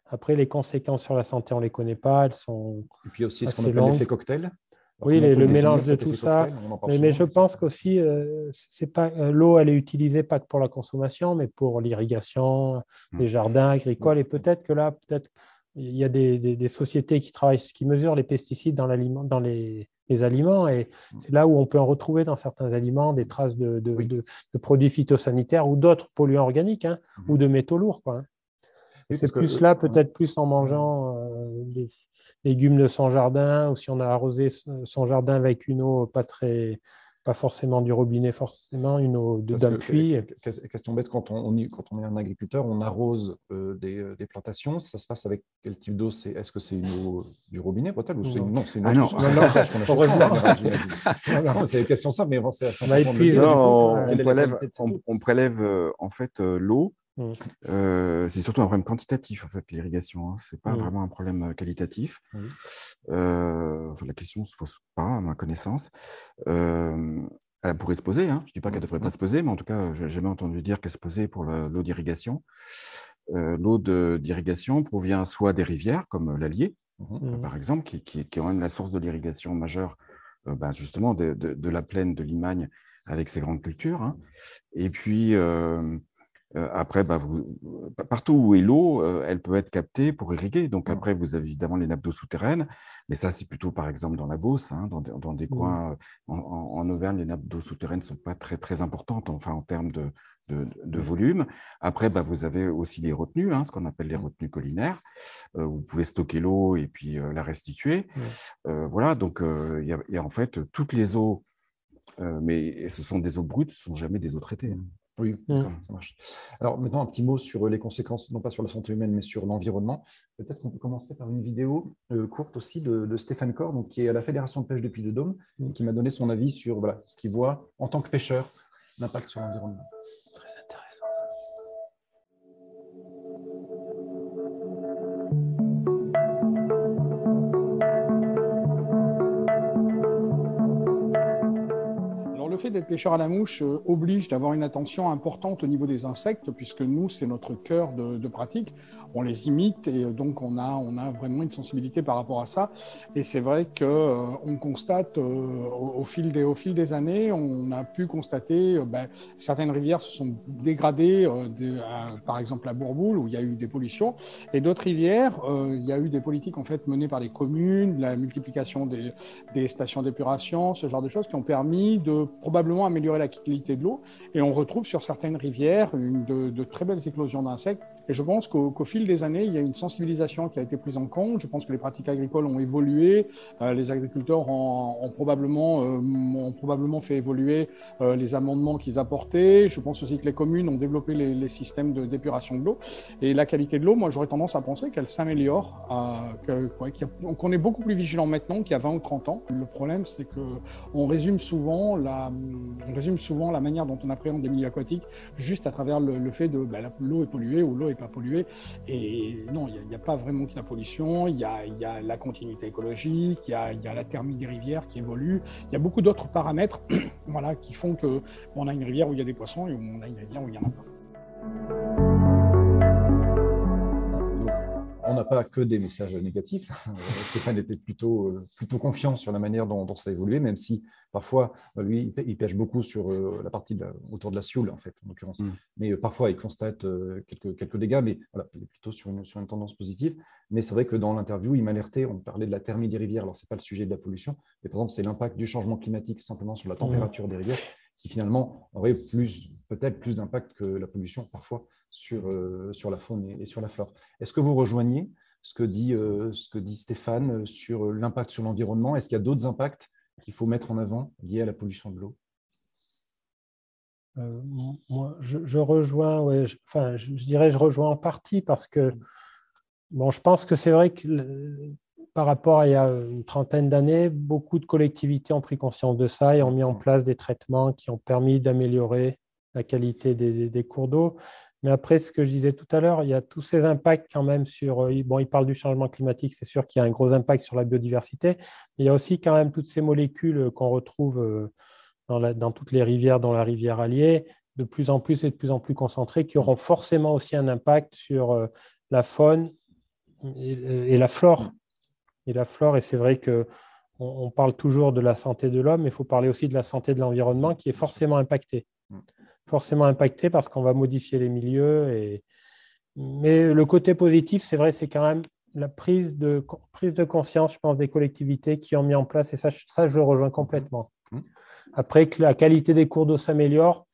Après, les conséquences sur la santé, on ne les connaît pas. Elles sont... Et puis aussi, ce qu'on appelle l'effet cocktail. Oui, les- le mélange de tout ça. cocktail Mais, je pense qu'aussi, euh, c'est pas euh, l'eau, elle est utilisée pas que pour la consommation, mais pour l'irrigation, Mm. les jardins agricoles. Mm. Et peut-être que là, peut-être il y a des, des- des sociétés qui travaillent, qui mesurent les pesticides dans, l'aliment, dans les, les aliments, et Mm. c'est là où on peut en retrouver dans certains aliments des traces de, de- Oui. de- de produits phytosanitaires ou d'autres polluants organiques, hein, Mhm. ou de métaux lourds. Quoi, hein. C'est plus là, peut-être plus en mangeant euh, des légumes de son jardin ou si on a arrosé son jardin avec une eau pas très pas forcément du robinet, forcément une eau de d'un puits. Question bête, quand on, quand on est un agriculteur, on arrose euh, des, des, plantations, ça se passe avec quel type d'eau? Est-ce que c'est une eau du robinet peut-être ou c'est une, non, c'est une ah <laughs> non. non, c'est une question simple, mais bon, c'est on, on, prélève, on, on, prélève en fait euh, l'eau Mmh. Euh, c'est surtout un problème quantitatif, en fait, l'irrigation. Hein. Ce n'est pas mmh. vraiment un problème qualitatif. Euh, la question ne se pose pas, à ma connaissance. Euh, elle pourrait se poser. Hein. Je ne dis pas qu'elle ne devrait pas se poser, mais en tout cas, je n'ai jamais entendu dire qu'elle se posait pour l'eau d'irrigation. l'eau d'irrigation provient soit des rivières, comme l'Allier, mmh. par exemple, qui, qui, qui, est quand même la source de l'irrigation majeure, ben, justement, de, de, la plaine de Limagne avec ses grandes cultures. Hein. Et puis, euh, après, bah, vous, partout où est l'eau, euh, elle peut être captée pour irriguer. Donc mmh. après, vous avez évidemment les nappes d'eau souterraines, mais ça, c'est plutôt par exemple dans la Beauce, hein, dans, dans, des mmh. coins en, Auvergne, les nappes d'eau souterraines ne sont pas très, très importantes, enfin en termes de, de, de mmh. volume. Après, bah, vous avez aussi les retenues, hein, ce qu'on appelle les retenues collinaires. Euh, vous pouvez stocker l'eau et puis la restituer. voilà, donc il y, y, a en fait toutes les eaux, mais ce sont des eaux brutes, ce ne sont jamais des eaux traitées. Hein. Oui, mmh. ça marche. Alors maintenant, un petit mot sur les conséquences, non pas sur la santé humaine, mais sur l'environnement. Peut-être qu'on peut commencer par une vidéo euh, courte aussi de, Stéphane Corr, donc, qui est à la Fédération de pêche depuis de Dôme, mmh. qui m'a donné son avis sur voilà, ce qu'il voit en tant que pêcheur, l'impact sur l'environnement. Très intéressant. Fait d'être pêcheur à la mouche euh, oblige d'avoir une attention importante au niveau des insectes, puisque nous, c'est notre cœur de, pratique. On les imite et euh, donc on a, on a vraiment une sensibilité par rapport à ça. Et c'est vrai qu'on euh, constate au, fil des, au fil des années, on a pu constater ben, certaines rivières se sont dégradées, par exemple à Bourboule, où il y a eu des pollutions, et d'autres rivières, il y a eu des politiques en fait menées par les communes, la multiplication des, des stations d'épuration, ce genre de choses qui ont permis de probablement améliorer la qualité de l'eau. Et on retrouve sur certaines rivières une de, de très belles éclosions d'insectes et je pense qu'au fil des années, il y a une sensibilisation qui a été prise en compte. Je pense que les pratiques agricoles ont évolué. Euh, les agriculteurs ont, probablement, euh, ont probablement fait évoluer euh, les amendements qu'ils apportaient. Je pense aussi que les communes ont développé les, les systèmes d'épuration de, l'eau. Et la qualité de l'eau, moi, j'aurais tendance à penser qu'elle s'améliore, qu'on est beaucoup plus vigilant maintenant qu'il y a 20 ou 30 ans. Le problème, c'est qu'on résume souvent la, résume souvent la manière dont on appréhende des milieux aquatiques juste à travers le, fait de bah, l'eau est polluée ou l'eau est pas pollué. Et non, il n'y a, pas vraiment que la pollution, il y a, y a, la continuité écologique, il y a, y a, la thermie des rivières qui évolue, il y a beaucoup d'autres paramètres <clears throat> voilà, qui font qu'on on a une rivière où il y a des poissons et on a une rivière où il n'y en a pas on n'a pas que des messages négatifs. <laughs> Stéphane était plutôt, plutôt confiant sur la manière dont, ça a évolué, même si parfois, euh, lui, il pêche beaucoup sur euh, la partie autour de la Sioule, en fait, en l'occurrence. Mm. Mais parfois, il constate quelques, quelques dégâts, mais voilà, il est plutôt sur une, sur une tendance positive. Mais c'est vrai que dans l'interview, il m'a alerté, on parlait de la thermie des rivières. Alors, ce n'est pas le sujet de la pollution, mais par exemple, c'est l'impact du changement climatique simplement sur la mm. température des rivières qui finalement aurait plus, peut-être plus d'impact que la pollution parfois sur, euh, sur la faune et, sur la flore. Est-ce que vous rejoignez ce que dit, euh, ce que dit Stéphane sur l'impact sur l'environnement? Est-ce qu'il y a d'autres impacts qu'il faut mettre en avant liés à la pollution de l'eau euh, moi, je, rejoins, ouais, je, enfin, je, dirais, je rejoins en partie parce que, bon, je pense que c'est vrai que par rapport à il y a une trentaine d'années, beaucoup de collectivités ont pris conscience de ça et ont mis en place des traitements qui ont permis d'améliorer la qualité des, cours d'eau. Mais après, ce que je disais tout à l'heure, il y a tous ces impacts quand même sur. Euh, bon, il parle du changement climatique, c'est sûr qu'il y a un gros impact sur la biodiversité. Mais il y a aussi quand même toutes ces molécules qu'on retrouve euh, dans, toutes les rivières, dans la rivière Allier, de plus en plus et de plus en plus concentrées, qui auront forcément aussi un impact sur euh, la faune et, la flore. Et la flore, et c'est vrai que on, parle toujours de la santé de l'homme, mais il faut parler aussi de la santé de l'environnement qui est forcément impactée. Forcément impacté parce qu'on va modifier les milieux. Et... Mais le côté positif, c'est vrai, c'est quand même la prise de, prise de conscience, je pense, des collectivités qui ont mis en place, et ça, ça je le rejoins complètement. Mmh. Après, que la qualité des cours d'eau s'améliore,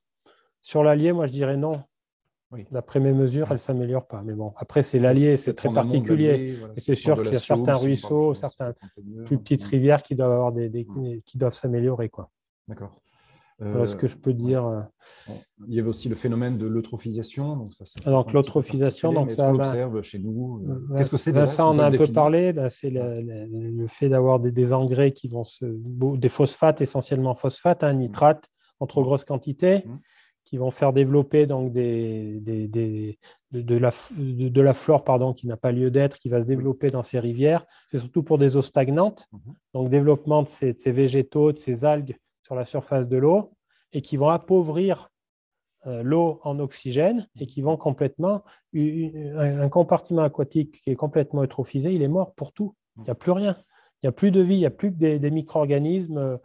sur l'Allier, moi, je dirais non. Oui. D'après mes mesures, elle ne s'améliore pas. Mais bon, après, c'est l'Allier, c'est très particulier. voilà, c'est sûr qu'il y a certains ruisseaux, mieux. plus petites Mm. rivières qui doivent avoir des, des- qui doivent s'améliorer. Quoi. D'accord. Voilà ce Euh, que je peux dire. euh. Il y avait aussi le phénomène de l'eutrophisation. Donc, ça, c'est Alors, un l'eutrophisation, donc ça qu'on va- l'observe chez nous euh, Qu'est-ce que c'est Ça, on a un peu parlé. c'est le, fait d'avoir des, engrais qui vont se. des phosphates, essentiellement phosphates, hein, nitrates, en trop grosse quantité, Mhm. qui vont faire développer donc, des, des- de, la, de, la flore pardon, qui n'a pas lieu d'être, qui va se développer dans ces rivières. C'est surtout pour des eaux stagnantes. Donc, développement de ces végétaux, de ces algues sur la surface de l'eau, et qui vont appauvrir euh, l'eau en oxygène et qui vont complètement. Un, compartiment aquatique qui est complètement eutrophisé, il est mort pour tout. Il n'y a plus rien. Il n'y a plus de vie, il n'y a plus que des, des micro-organismes euh,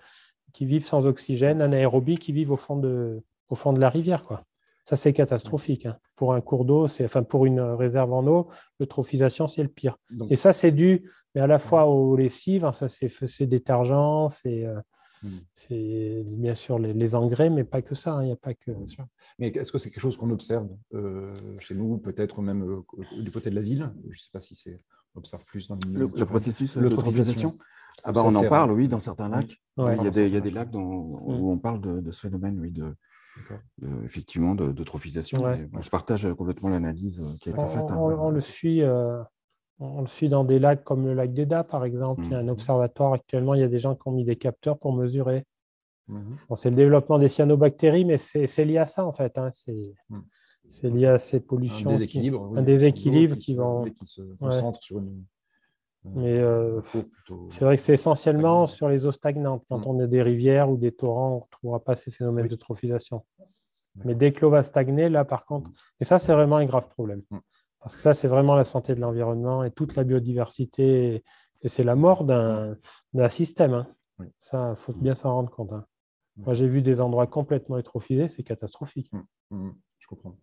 qui vivent sans oxygène, anaérobies qui vivent au fond de, au fond de la rivière. Quoi. Ça, c'est catastrophique. hein. Pour un cours d'eau, c'est- enfin pour une réserve en eau, l'eutrophisation, c'est le pire. Donc, Et ça, c'est dû mais à la fois aux lessives, hein, ça c'est détergents, c'est euh, Mm. c'est bien sûr les, les engrais, mais pas que ça. hein, Il n'y a pas que. Bien sûr. Mais est-ce que c'est quelque chose qu'on observe euh, chez nous, peut-être même euh, du côté de la ville? Je ne sais pas si c'est on observe plus dans le milieu. Le, le processus de ah bah, On en parle, oui, dans certains lacs. Ouais. Il y a des, il y a des Ouais. lacs dont- Mm. où on parle de, de ce phénomène, oui, de, effectivement, de- d'eutrophisation. Ouais. Mais bon, je partage euh, complètement l'analyse qui a été On, faite. hein. on- on le suit, euh, on le suit dans des lacs comme le lac d'Eda, par exemple. Il y a un Mhm. observatoire actuellement. Il y a des gens qui ont mis des capteurs pour mesurer. Mhm. Bon, c'est le développement des cyanobactéries, mais c'est lié à ça en fait. hein, C'est c'est lié à ces Un pollutions. qui- déséquilibre. oui, un déséquilibre qui, qui se- vont- qui se concentre sur une. euh, Mais euh, c'est vrai que c'est essentiellement sur les eaux stagnantes. Quand on a des rivières ou des torrents, on ne retrouvera pas ces phénomènes Oui. d'eutrophisation. D'accord. Mais dès que l'eau va stagner, là par contre, et ça c'est vraiment un grave problème. Parce que ça c'est vraiment la santé de l'environnement et toute la biodiversité. Et, c'est la mort d'un système. hein. Oui. Ça, il faut bien s'en rendre compte. hein. Moi j'ai vu des endroits complètement eutrophisés, c'est catastrophique. Mhm, je comprends.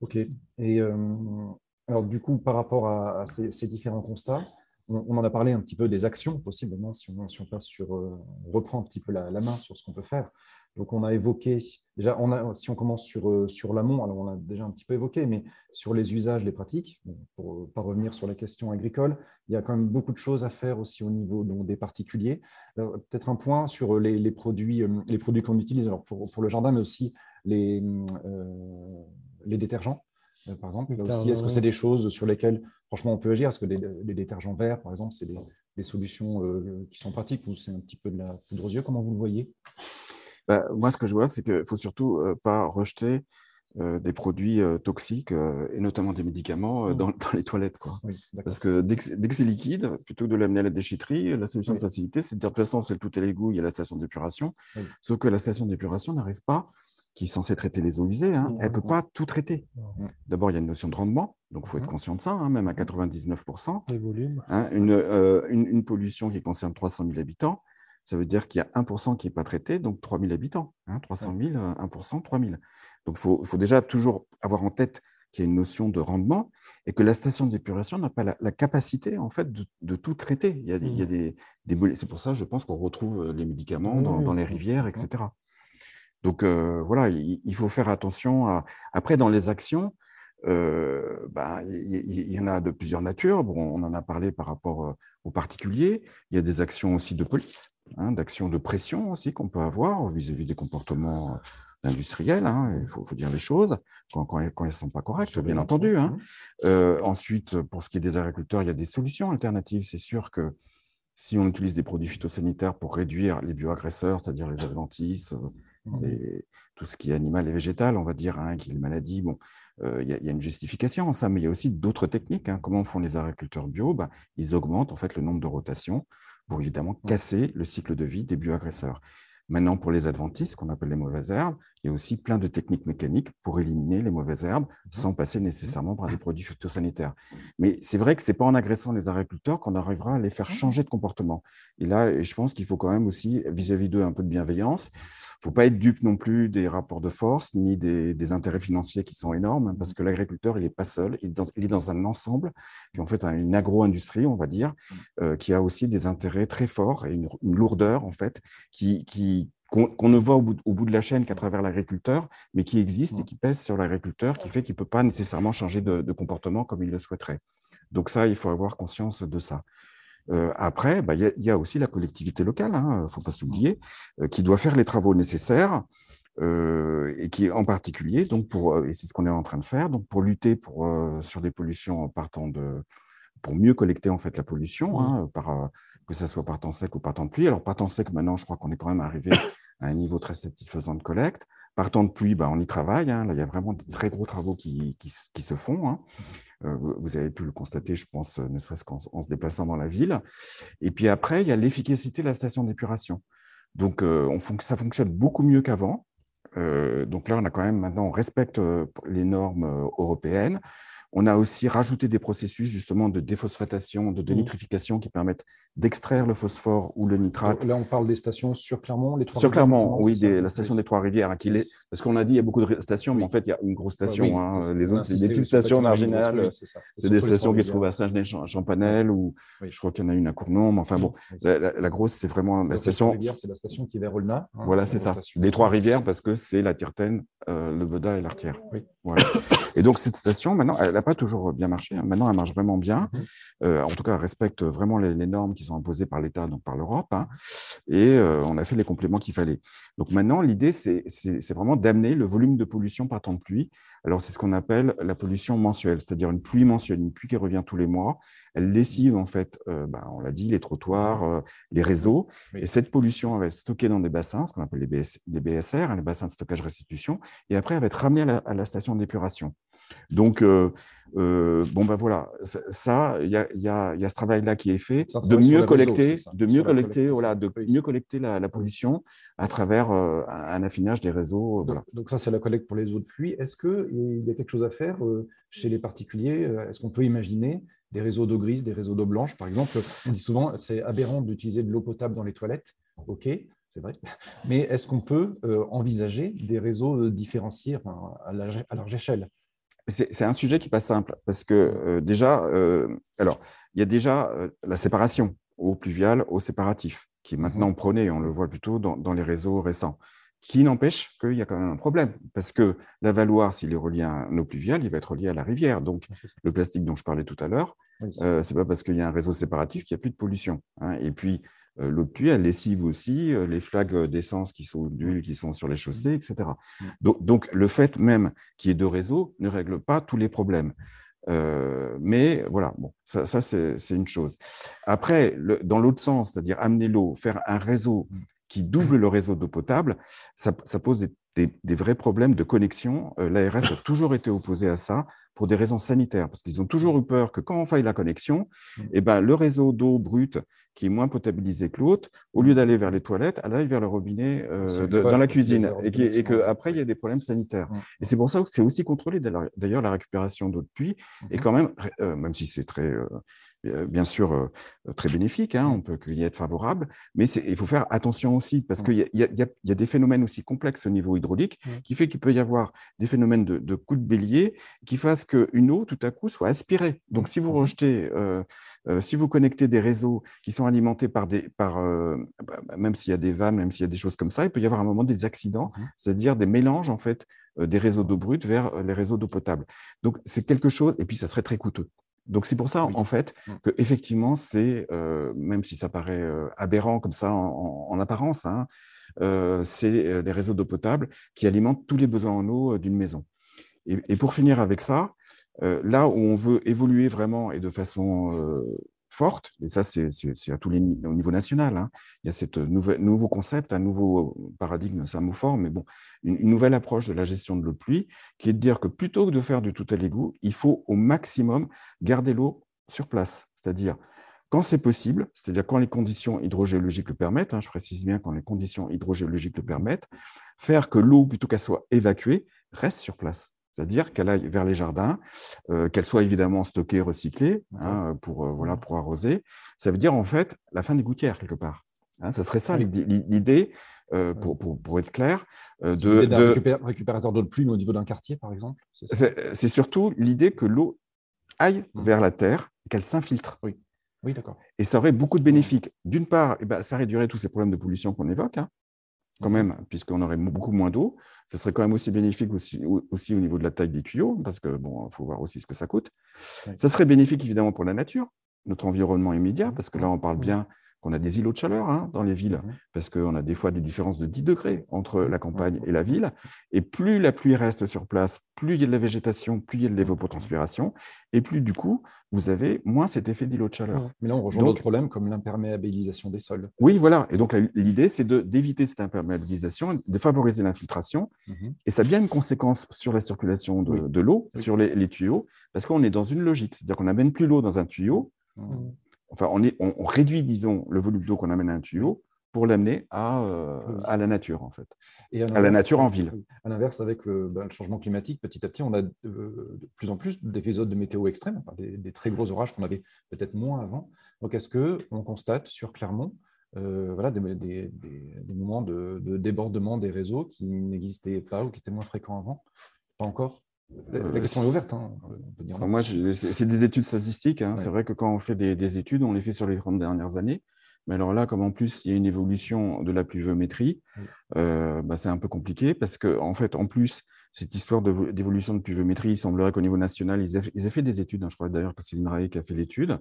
OK. Et euh, alors, du coup, par rapport à, à ces, ces différents constats, on, on en a parlé un petit peu des actions possibles. Maintenant, si on, si on passe sur, euh, on reprend un petit peu la, la main sur ce qu'on peut faire. Donc, on a évoqué, déjà, on a, si on commence sur, euh, sur l'amont, alors on a déjà un petit peu évoqué, mais sur les usages, les pratiques, pour ne pas revenir sur la question agricole, il y a quand même beaucoup de choses à faire aussi au niveau donc, des particuliers. Peut-être un point sur les, les produits, euh, les produits qu'on utilise alors pour, pour le jardin, mais aussi les, euh, les détergents, euh, par exemple. Là aussi, est-ce que c'est des choses sur lesquelles, franchement, on peut agir? Est-ce que des- les détergents verts, par exemple, c'est des, des solutions euh, qui sont pratiques ou c'est un petit peu de la poudre aux yeux Comment vous le voyez? Bah, moi, ce que je vois, c'est qu'il ne faut surtout euh, pas rejeter euh, des produits euh, toxiques, euh, et notamment des médicaments, euh, Mm. dans, dans les toilettes. Quoi. Oui. Parce que dès que c'est dès que c'est liquide, plutôt que de l'amener à la déchetterie, la solution Oui. de facilité, c'est de dire de toute façon, c'est le tout à l'égout, il y a la station d'épuration. Oui. Sauf que la station d'épuration n'arrive pas, qui est censée traiter les eaux usées, hein, Mhm. elle ne peut pas tout traiter. D'abord, il y a une notion de rendement, donc il faut être conscient de ça, hein, même à 99%. Les volumes. Hein, une, une, une pollution qui concerne 300 000 habitants, ça veut dire qu'il y a 1% qui n'est pas traité, donc 3 000 habitants. Hein, 300 000, euh, 1%, 3 000. Donc il faut, déjà toujours avoir en tête qu'il y a une notion de rendement et que la station d'épuration n'a pas la, la capacité en fait de, de tout traiter. Il y a des, molé- C'est pour ça, je pense qu'on retrouve euh, les médicaments dans, dans les rivières, etc. Donc euh, voilà, il, il faut faire attention à. Après, dans les actions, euh, bah, il y, en a de plusieurs natures. Bon, on en a parlé par rapport euh, aux particuliers. Il y a des actions aussi de police, hein, d'actions de pression aussi qu'on peut avoir vis-à-vis des comportements euh, industriels. hein, il faut, faut dire les choses quand, quand, quand elles ne sont pas correctes, bien entendu. hein. Euh, ensuite, pour ce qui est des agriculteurs, il y a des solutions alternatives. C'est sûr que si on utilise des produits phytosanitaires pour réduire les bioagresseurs, c'est-à-dire les adventices, et tout ce qui est animal et végétal, on va dire, hein, qui est les maladies, bon, euh, il y, a- il y a une justification à ça, mais il y a aussi d'autres techniques. hein. Comment font les agriculteurs bio? Ben, Ils augmentent en fait le nombre de rotations pour évidemment casser le cycle de vie des bioagresseurs. Maintenant, pour les adventices, qu'on appelle les mauvaises herbes, il y a aussi plein de techniques mécaniques pour éliminer les mauvaises herbes sans passer nécessairement par des produits phytosanitaires. Mais c'est vrai que ce n'est pas en agressant les agriculteurs qu'on arrivera à les faire changer de comportement. Et là, je pense qu'il faut quand même aussi, vis-à-vis d'eux, un peu de bienveillance. Il ne faut pas être dupe non plus des rapports de force ni des, des intérêts financiers qui sont énormes, hein, parce que l'agriculteur, il n'est pas seul, il est, dans, il est dans un ensemble, qui est en fait un- une agro-industrie, on va dire, euh, qui a aussi des intérêts très forts et une, une lourdeur, en fait, qui, qui, qu'on ne voit au bout, au bout, de la chaîne qu'à travers l'agriculteur, mais qui existe et qui pèse sur l'agriculteur, qui fait qu'il ne peut pas nécessairement changer de, de, comportement comme il le souhaiterait. Donc ça, il faut avoir conscience de ça. Euh, après, bah, il bah, y, y, a aussi la collectivité locale, il hein, ne faut pas s'oublier, euh, qui doit faire les travaux nécessaires euh, et qui, en particulier, donc pour, et c'est ce qu'on est en train de faire, donc pour lutter pour, sur des pollutions partant de, pour mieux collecter en fait la pollution, hein, par, que ce soit par temps sec ou par temps de pluie. Alors par temps sec, maintenant, je crois qu'on est quand même arrivé à un niveau très satisfaisant de collecte. Par temps de pluie, bah, on y travaille. Hein. Là, il y a vraiment des très gros travaux qui, qui, qui se font. Hein. Euh, vous avez pu le constater, je pense, ne serait-ce qu'en se déplaçant dans la ville. Et puis après, il y a l'efficacité de la station d'épuration. Donc, euh, on ça fonctionne beaucoup mieux qu'avant. Euh, donc là, on a quand même maintenant, on respecte les normes européennes. On a aussi rajouté des processus justement de déphosphatation, de mmh. dénitrification qui permettent d'extraire le phosphore ou le nitrate. Là, on parle des stations sur Clermont, les trois Sur Clermont, oui, la station des Trois-Rivières, hein, parce qu'on a dit il y a beaucoup de stations, mais en fait, il y a une grosse station. Hein. les autres, c'est des petites stations marginales. c'est des stations qui se trouvent à Saint-Genès-Champanel, ou je crois qu'il y en a une à Cournon, mais enfin bon, la, grosse, c'est vraiment la, station. C'est la station qui est vers Olna. Hein, voilà, c'est ça. Les Trois-Rivières, parce que c'est la Tirtaine, euh, le Veda et l'Artière. Voilà. Et donc, cette station, maintenant, elle n'a pas toujours bien marché. Maintenant, elle marche vraiment bien. Mhm. Euh, en tout cas, elle respecte vraiment les, normes qui sont imposées par l'État, donc par l'Europe. Hein. et euh, on a fait les compléments qu'il fallait. Donc maintenant, l'idée, c'est vraiment d'amener le volume de pollution par temps de pluie. Alors, c'est ce qu'on appelle la pollution mensuelle, c'est-à-dire une pluie mensuelle, une pluie qui revient tous les mois. Elle lessive, en fait, euh, bah, on l'a dit, les trottoirs, les réseaux. Et cette pollution, elle va être stockée dans des bassins, ce qu'on appelle les, BSR, hein, les bassins de stockage restitution. Et après, elle va être ramenée à la station d'épuration. Donc, euh, euh, bon, ben voilà, ça, il y a, y, a, y a, ce travail-là qui est fait, de mieux collecter, de mieux collecter, voilà, de mieux collecter la, la, pollution à travers euh, un affinage des réseaux. Donc, donc ça, c'est la collecte pour les eaux de pluie. Est-ce qu'il y a quelque chose à faire chez les particuliers Est-ce qu'on peut imaginer des réseaux d'eau grise, des réseaux d'eau blanche, par exemple? On dit souvent, c'est aberrant d'utiliser de l'eau potable dans les toilettes. OK, c'est vrai. Mais est-ce qu'on peut envisager des réseaux différenciés à large échelle? C'est un sujet qui n'est pas simple parce que euh, déjà, euh, alors, il y a déjà euh, la séparation eau pluviale, eau séparatif, qui est maintenant mhm. prônée, on le voit plutôt dans, les réseaux récents, qui n'empêche qu'il y a quand même un problème parce que la Valoire, s'il est relié à un eau pluviale, il va être relié à la rivière. Donc, le plastique dont je parlais tout à l'heure, ce c'est pas parce qu'il y a un réseau séparatif qu'il n'y a plus de pollution. Hein. Et puis, l'eau de pluie, elle lessive aussi euh, les flaques d'essence qui sont d'huile qui sont sur les chaussées, etc. Donc, donc le fait même qu'il y ait deux réseaux ne règle pas tous les problèmes. Euh, mais voilà, bon, ça, ça c'est une chose. Après, le, dans l'autre sens, c'est-à-dire amener l'eau, faire un réseau qui double le réseau d'eau potable, ça, ça pose des, des, vrais problèmes de connexion. L'ARS a <coughs> toujours été opposé à ça pour des raisons sanitaires, parce qu'ils ont toujours eu peur que quand on faille la connexion, eh ben, le réseau d'eau brute qui est moins potabilisé que l'autre, au lieu d'aller vers les toilettes, elle aille vers le robinet euh, dans la cuisine et, qu'après, il y a des problèmes sanitaires. Et c'est pour ça que c'est aussi contrôlé. D'ailleurs, la récupération d'eau de pluie est quand même, euh, même si c'est très, euh, bien sûr, très bénéfique, hein, on peut y être favorable, mais il faut faire attention aussi parce qu'il y, y, a des phénomènes aussi complexes au niveau hydraulique qui fait qu'il peut y avoir des phénomènes de, de coups de bélier qui fassent qu'une eau, tout à coup, soit aspirée. Donc, si vous rejetez, si vous connectez des réseaux qui sont alimenté par des, par, euh, bah, bah, même s'il y a des vannes, même s'il y a des choses comme ça, il peut y avoir un moment des accidents, mmh c'est-à-dire des mélanges en fait des réseaux d'eau brute vers les réseaux d'eau potable. Donc c'est quelque chose, et puis ça serait très coûteux. Donc c'est pour ça en fait mmh. que effectivement c'est, même si ça paraît aberrant comme ça en, apparence, hein, c'est les réseaux d'eau potable qui alimentent tous les besoins en eau d'une maison. Et, et, pour finir avec ça, là où on veut évoluer vraiment et de façon et ça c'est à tous les au niveau national, hein. il y a ce nouveau concept, un nouveau paradigme, c'est un mot fort, mais bon, une, nouvelle approche de la gestion de l'eau de pluie, qui est de dire que plutôt que de faire du tout à l'égout, il faut au maximum garder l'eau sur place, c'est-à-dire quand c'est possible, c'est-à-dire quand les conditions hydrogéologiques le permettent, hein, je précise bien quand les conditions hydrogéologiques le permettent, faire que l'eau, plutôt qu'elle soit évacuée, reste sur place c'est-à-dire qu'elle aille vers les jardins, euh, qu'elle soit évidemment stockée, recyclée, hein, pour, euh, voilà, pour arroser. Ça veut dire en fait la fin des gouttières, quelque part. Hein, ça serait ça l'idée, euh, pour, pour, pour, être clair. de, de... récupérateur d'eau de pluie au niveau d'un quartier, par exemple C'est surtout l'idée que l'eau aille mmh. vers la terre qu'elle s'infiltre. Oui. Oui, d'accord. Et ça aurait beaucoup de bénéfices. D'une part, eh ben, ça réduirait tous ces problèmes de pollution qu'on évoque. Hein. quand même, puisqu'on aurait beaucoup moins d'eau. Ce serait quand même aussi bénéfique aussi, aussi au niveau de la taille des tuyaux, parce que bon, faut voir aussi ce que ça coûte. Ça serait bénéfique évidemment pour la nature, notre environnement immédiat, parce que là, on parle bien qu'on a des îlots de chaleur hein, dans les villes, parce qu'on a des fois des différences de 10 degrés entre la campagne et la ville. Et plus la pluie reste sur place, plus il y a de la végétation, plus il y a de l'évapotranspiration, et plus du coup, vous avez moins cet effet d'îlot de chaleur. Mais là, on rejoint d'autres problèmes comme l'imperméabilisation des sols. Oui, voilà. Et donc, l'idée, c'est d'éviter cette imperméabilisation, de favoriser l'infiltration. Mhm. Et ça a bien une conséquence sur la circulation de, Oui. de l'eau, Oui. sur les, les tuyaux, parce qu'on est dans une logique. C'est-à-dire qu'on n'amène plus l'eau dans un tuyau. Enfin, on, est, on, on réduit, disons, le volume d'eau qu'on amène à un tuyau pour l'amener à, euh, Oui. à la nature, en fait. Et À la nature en ville. À l'inverse, avec le, ben, le changement climatique, petit à petit, on a de, de plus en plus d'épisodes de météo extrêmes, enfin, des, des très gros orages qu'on avait peut-être moins avant. Donc, est-ce qu'on constate sur Clermont euh, voilà, des, des- des- des moments de, de débordement des réseaux qui n'existaient pas ou qui étaient moins fréquents avant? Pas encore? La, Euh, question est ouverte. hein, on peut- on peut dire Enfin, non. moi, c'est des études statistiques. hein. Ouais. C'est vrai que quand on fait des, des études, on les fait sur les 30 dernières années. Mais alors là, comme en plus, il y a une évolution de la pluviométrie, Oui. euh, bah, c'est un peu compliqué parce que, en fait, en plus, cette histoire d'évolution de pluviométrie, il semblerait qu'au niveau national, ils aient, ils aient fait des études. hein. je crois d'ailleurs que c'est l'INRAE qui a fait l'étude,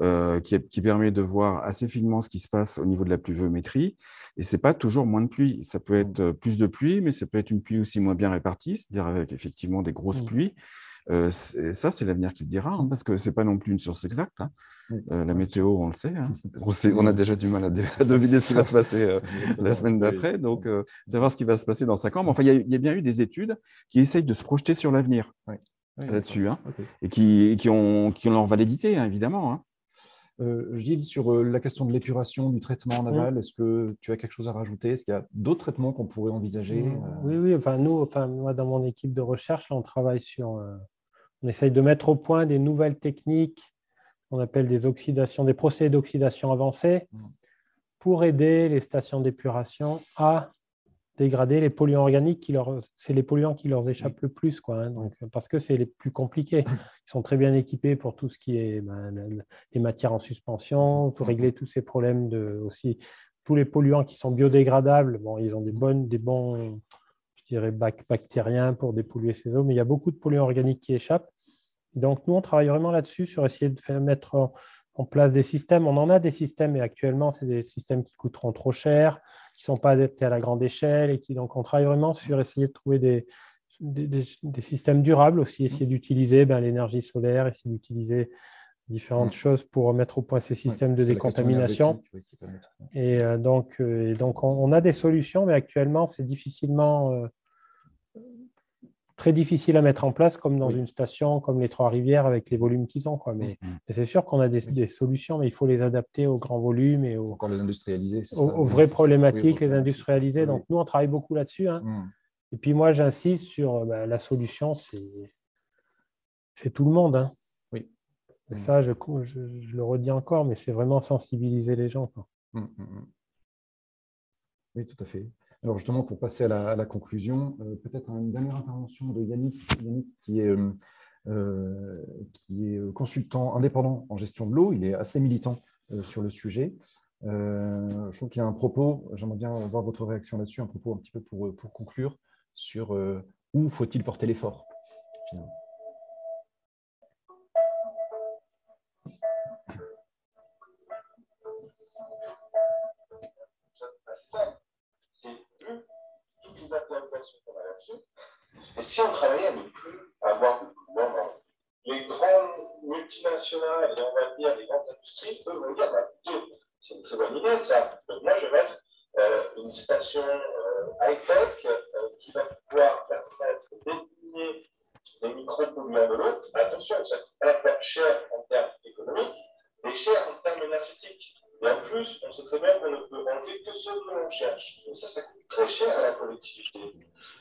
euh, qui, qui permet de voir assez finement ce qui se passe au niveau de la pluviométrie. Et c'est pas toujours moins de pluie. Ça peut être euh, plus de pluie, mais ça peut être une pluie aussi moins bien répartie, c'est-à-dire avec effectivement des grosses Mm. pluies. Euh, ça, c'est l'avenir qui le dira, hein, parce que c'est pas non plus une source exacte. hein. Euh, la météo, on le sait. hein. <laughs> On, sait- on a déjà du mal à, <laughs> deviner ce qui va se passer euh, la semaine d'après. Donc, savoir ce qui va se passer dans cinq ans. Mais enfin, il y, a- il y a bien eu des études qui essayent de se projeter sur l'avenir Oui, là-dessus, et qui, qui ont, qui ont leur validité, évidemment. Euh, Gilles, sur euh, la question de l'épuration, du traitement en aval, est-ce que tu as quelque chose à rajouter? Est-ce qu'il y a d'autres traitements qu'on pourrait envisager Mm. euh, Oui, oui. Enfin, nous, enfin, moi, dans mon équipe de recherche, on travaille sur. euh, on essaye de mettre au point des nouvelles techniques qu'on appelle des oxydations, des procédés d'oxydation avancés Mm. pour aider les stations d'épuration à dégrader les polluants organiques qui leur, c'est les polluants qui leur échappent le plus, quoi. hein, donc, parce que c'est les plus compliqués. <clears throat> Ils sont très bien équipés pour tout ce qui est ben, le- les matières en suspension, pour régler tous ces problèmes de aussi tous les polluants qui sont biodégradables. Bon, ils ont des bonnes, des bons, je dirais, bac- bactériens pour dépolluer ces eaux, mais il y a beaucoup de polluants organiques qui échappent. Donc, nous, on travaille vraiment là-dessus, sur essayer de faire mettre en, en place des systèmes. On en a des systèmes, mais actuellement, c'est des systèmes qui coûteront trop cher, qui ne sont pas adaptés à la grande échelle. Et qui, donc, on travaille vraiment sur essayer de trouver des, des, des- des systèmes durables aussi, essayer d'utiliser ben, l'énergie solaire, essayer d'utiliser différentes choses pour mettre au point ces systèmes de décontamination. oui, Et euh, donc, euh, et donc on, on a des solutions, mais actuellement, c'est difficilement euh, très difficile à mettre en place, comme dans Oui. une station comme les Trois-Rivières avec les volumes qu'ils ont. Quoi. Mais, Mhm. mais c'est sûr qu'on a des, Oui. des solutions, mais il faut les adapter aux grands volumes et aux, Encore les industrialisés, c'est aux- ça aux Oui, vraies ça. problématiques, Oui, les. Oui, Donc, nous, on travaille beaucoup là-dessus. hein. Mm. Et puis, moi, j'insiste sur euh, bah, la solution, c'est tout le monde. hein. Oui. Et Mhm. ça, je, je- je le redis encore, mais c'est vraiment sensibiliser les gens. quoi. Mm, mm, mm. Oui, tout à fait. Alors justement, pour passer à la, conclusion, euh, peut-être une dernière intervention de Yannick, Yannick qui est, euh, euh, qui est consultant indépendant en gestion de l'eau. Il est assez militant sur le sujet. Je trouve qu'il y a un propos, j'aimerais bien voir votre réaction là-dessus, un propos un petit peu pour, pour conclure sur où faut-il porter l'effort Et si on travaillait à ne plus avoir de dans l'eau, les grandes multinationales et on va dire les grandes industries, eux vont dire bah, c'est une très bonne idée ça. Donc moi je vais mettre euh, une station euh, high-tech euh, qui va pouvoir permettre d'éliminer les micro-polluants de l'eau. Attention, ça la fois cher en termes économiques et cher en termes énergétiques. Et en plus, on sait très bien qu'on ne peut enlever que ceux que l'on cherche. Donc ça, ça coûte très cher à la collectivité.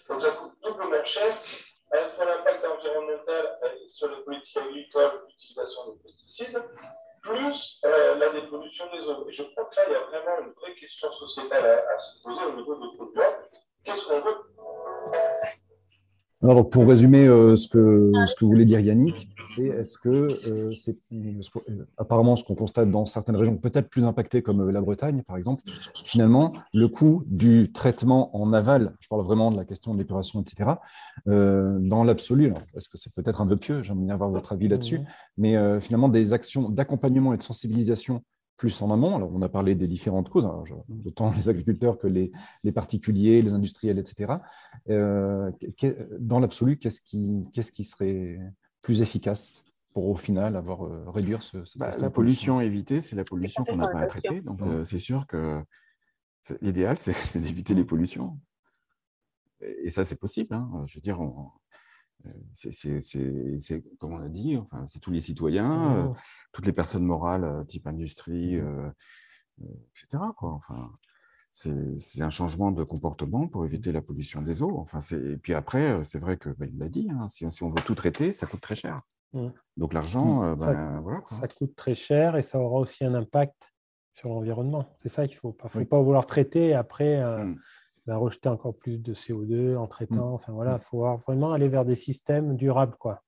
Donc ça coûte doublement cher, à la l'impact environnemental sur les politiques agricoles, l'utilisation des pesticides, plus euh, la dépollution des eaux. Et je crois que là, il y a vraiment une vraie question sociétale à, se poser au niveau des polluants. Qu'est-ce qu'on veut? Alors, pour résumer euh, ce, que, ce que voulait dire Yannick, c'est est-ce que euh, c'est apparemment ce qu'on constate dans certaines régions peut-être plus impactées comme euh, la Bretagne par exemple, finalement le coût du traitement en aval, je parle vraiment de la question de l'épuration, etc. dans l'absolu, est-ce que c'est peut-être un peu pieux, j'aimerais bien avoir votre avis là-dessus, mais finalement des actions d'accompagnement et de sensibilisation plus en amont. Alors, on a parlé des différentes causes, hein, autant les agriculteurs que les, particuliers, les industriels, etc. Euh, dans l'absolu, qu'est-ce qui, qu'est-ce qui serait plus efficace pour au final avoir euh, réduire ce, bah, La pollution évitée, c'est la pollution qu'on n'a pas à traiter. Donc, euh, c'est sûr que l'idéal, <laughs> c'est, d'éviter les pollutions. Et, ça, c'est possible. Hein. Je veux dire, on, c'est, comme on l'a dit, enfin, c'est tous les citoyens, euh, toutes les personnes morales, euh, type industrie, mmh. euh, etc. Quoi. Enfin, c'est, un changement de comportement pour éviter la pollution des eaux. Enfin, et puis après, c'est vrai que, bah, il l'a dit, hein, si, on veut tout traiter, ça coûte très cher. Mmh. Donc l'argent, ça, ben, voilà, ça, coûte très cher et ça aura aussi un impact sur l'environnement. C'est ça qu'il ne faut pas. Faut pas vouloir traiter et après mmh rejeter encore plus de CO2 en traitant. Enfin voilà, il faut vraiment aller vers des systèmes durables, quoi.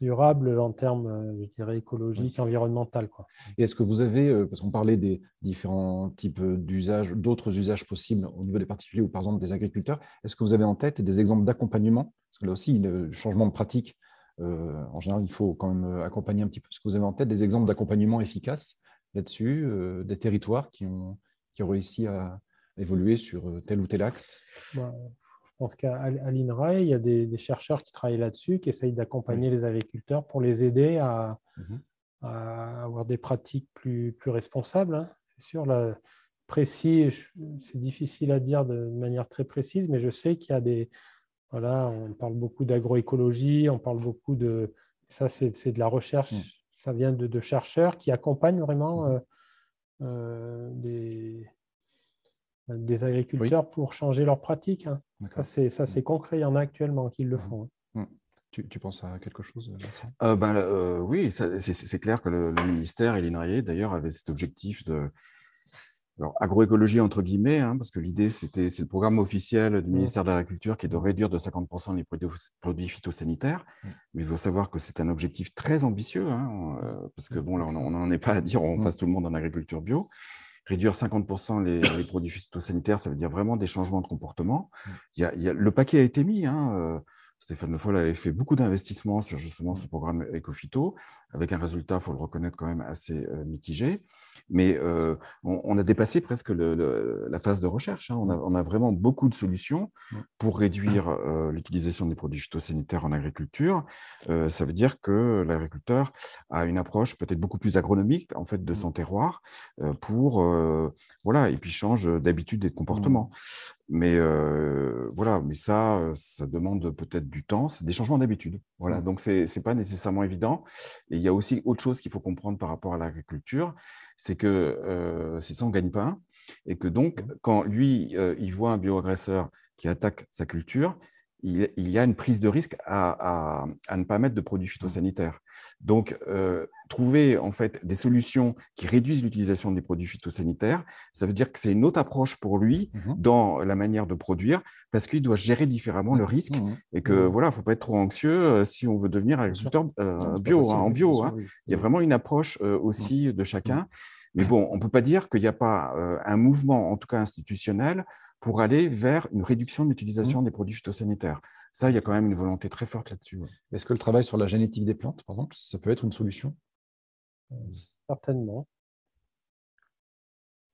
Oui. Durables en termes, euh, je dirais, écologiques, environnementaux. Quoi. Et est-ce que vous avez, euh, parce qu'on parlait des différents types d'usages, d'autres usages possibles au niveau des particuliers ou par exemple des agriculteurs, est-ce que vous avez en tête des exemples d'accompagnement? Parce que là aussi, le changement de pratique, euh, en général, il faut quand même accompagner un petit peu. Est-ce que vous avez en tête des exemples d'accompagnement efficaces là-dessus, des territoires qui ont, qui ont réussi à, évoluer sur tel ou tel axe? Bah, pense qu'à l'INRAE, il y a des, chercheurs qui travaillent là-dessus, qui essayent d'accompagner les agriculteurs pour les aider à, mhm. avoir des pratiques plus, plus responsables. Hein. C'est sûr, là, précis, c'est difficile à dire de manière très précise, mais je sais qu'il y a des. Voilà, on parle beaucoup d'agroécologie, on parle beaucoup de. Ça, c'est de la recherche, mm. ça vient de, chercheurs qui accompagnent vraiment mm. euh, euh, des, des agriculteurs pour changer leurs pratiques. Hein. Ça, c'est concret. Il y en a actuellement qui le mmh. font. Hein. Mmh. Tu, penses à quelque chose, euh, ben, euh, Oui, c'est clair que le, ministère et l'INRAE, d'ailleurs, avaient cet objectif de. Alors, agroécologie entre guillemets, hein, parce que l'idée, c'était, c'est le programme officiel du ministère de l'Agriculture qui est de réduire de 50% les produits, phytosanitaires. Mais il faut savoir que c'est un objectif très ambitieux, hein, euh, parce que bon, là, on n'en est pas à dire on passe tout le monde en agriculture bio réduire 50% les, produits phytosanitaires, ça veut dire vraiment des changements de comportement. Mmh. Il y a, le paquet a été mis. Hein, euh, Stéphane Le Foll avait fait beaucoup d'investissements sur justement ce programme Ecofito, avec un résultat, il faut le reconnaître, quand même assez euh, mitigé. Mais euh, on, a dépassé presque la phase de recherche. Hein. On, a, vraiment beaucoup de solutions pour réduire euh, l'utilisation des produits phytosanitaires en agriculture. ça veut dire que l'agriculteur a une approche peut-être beaucoup plus agronomique en fait de son terroir pour voilà et puis change d'habitude et de comportement. Mais voilà, mais ça, ça demande peut-être du temps, c'est des changements d'habitude. Voilà, donc c'est n'est pas nécessairement évident. Et il y a aussi autre chose qu'il faut comprendre par rapport à l'agriculture, c'est que c'est son gagne-pain et que donc quand lui, il voit un bioagresseur qui attaque sa culture, il, y a une prise de risque à, ne pas mettre de produits mmh. phytosanitaires. Donc, euh, trouver en fait des solutions qui réduisent l'utilisation des produits phytosanitaires, ça veut dire que c'est une autre approche pour lui mmh dans la manière de produire, parce qu'il doit gérer différemment le mmh. risque et que voilà, faut pas être trop anxieux euh, si on veut devenir agriculteur euh, bio, hein, en bio. Hein. Il y a vraiment une approche aussi de chacun. Mais bon, on ne peut pas dire qu'il n'y a pas un mouvement, en tout cas institutionnel, pour aller vers une réduction de l'utilisation mmh. des produits phytosanitaires. Ça, il y a quand même une volonté très forte là-dessus. Est-ce que le travail sur la génétique des plantes, par exemple, ça peut être une solution? Certainement.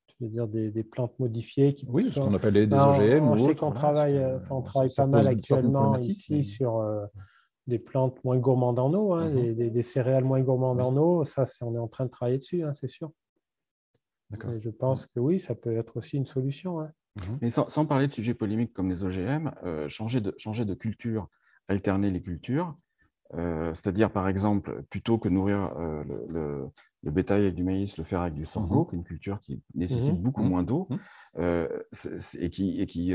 Tu veux dire des, plantes modifiées qui Oui, ce qu'on appelle des OGM. On, sait qu'on travaille, on travaille pas mal actuellement ici sur euh, des plantes moins gourmandes en eau, hein, mmh des, céréales moins gourmandes en eau. Ça, on est en train de travailler dessus, hein, c'est sûr. je pense que oui, ça peut être aussi une solution. Hein. Mais mmh sans, parler de sujets polémiques comme les OGM, euh, changer, de, changer de culture, alterner les cultures, euh, c'est-à-dire par exemple, plutôt que nourrir euh, le, le, bétail avec du maïs, le faire avec du sorgho, qui est une culture qui nécessite mmh beaucoup moins d'eau et qui, et qui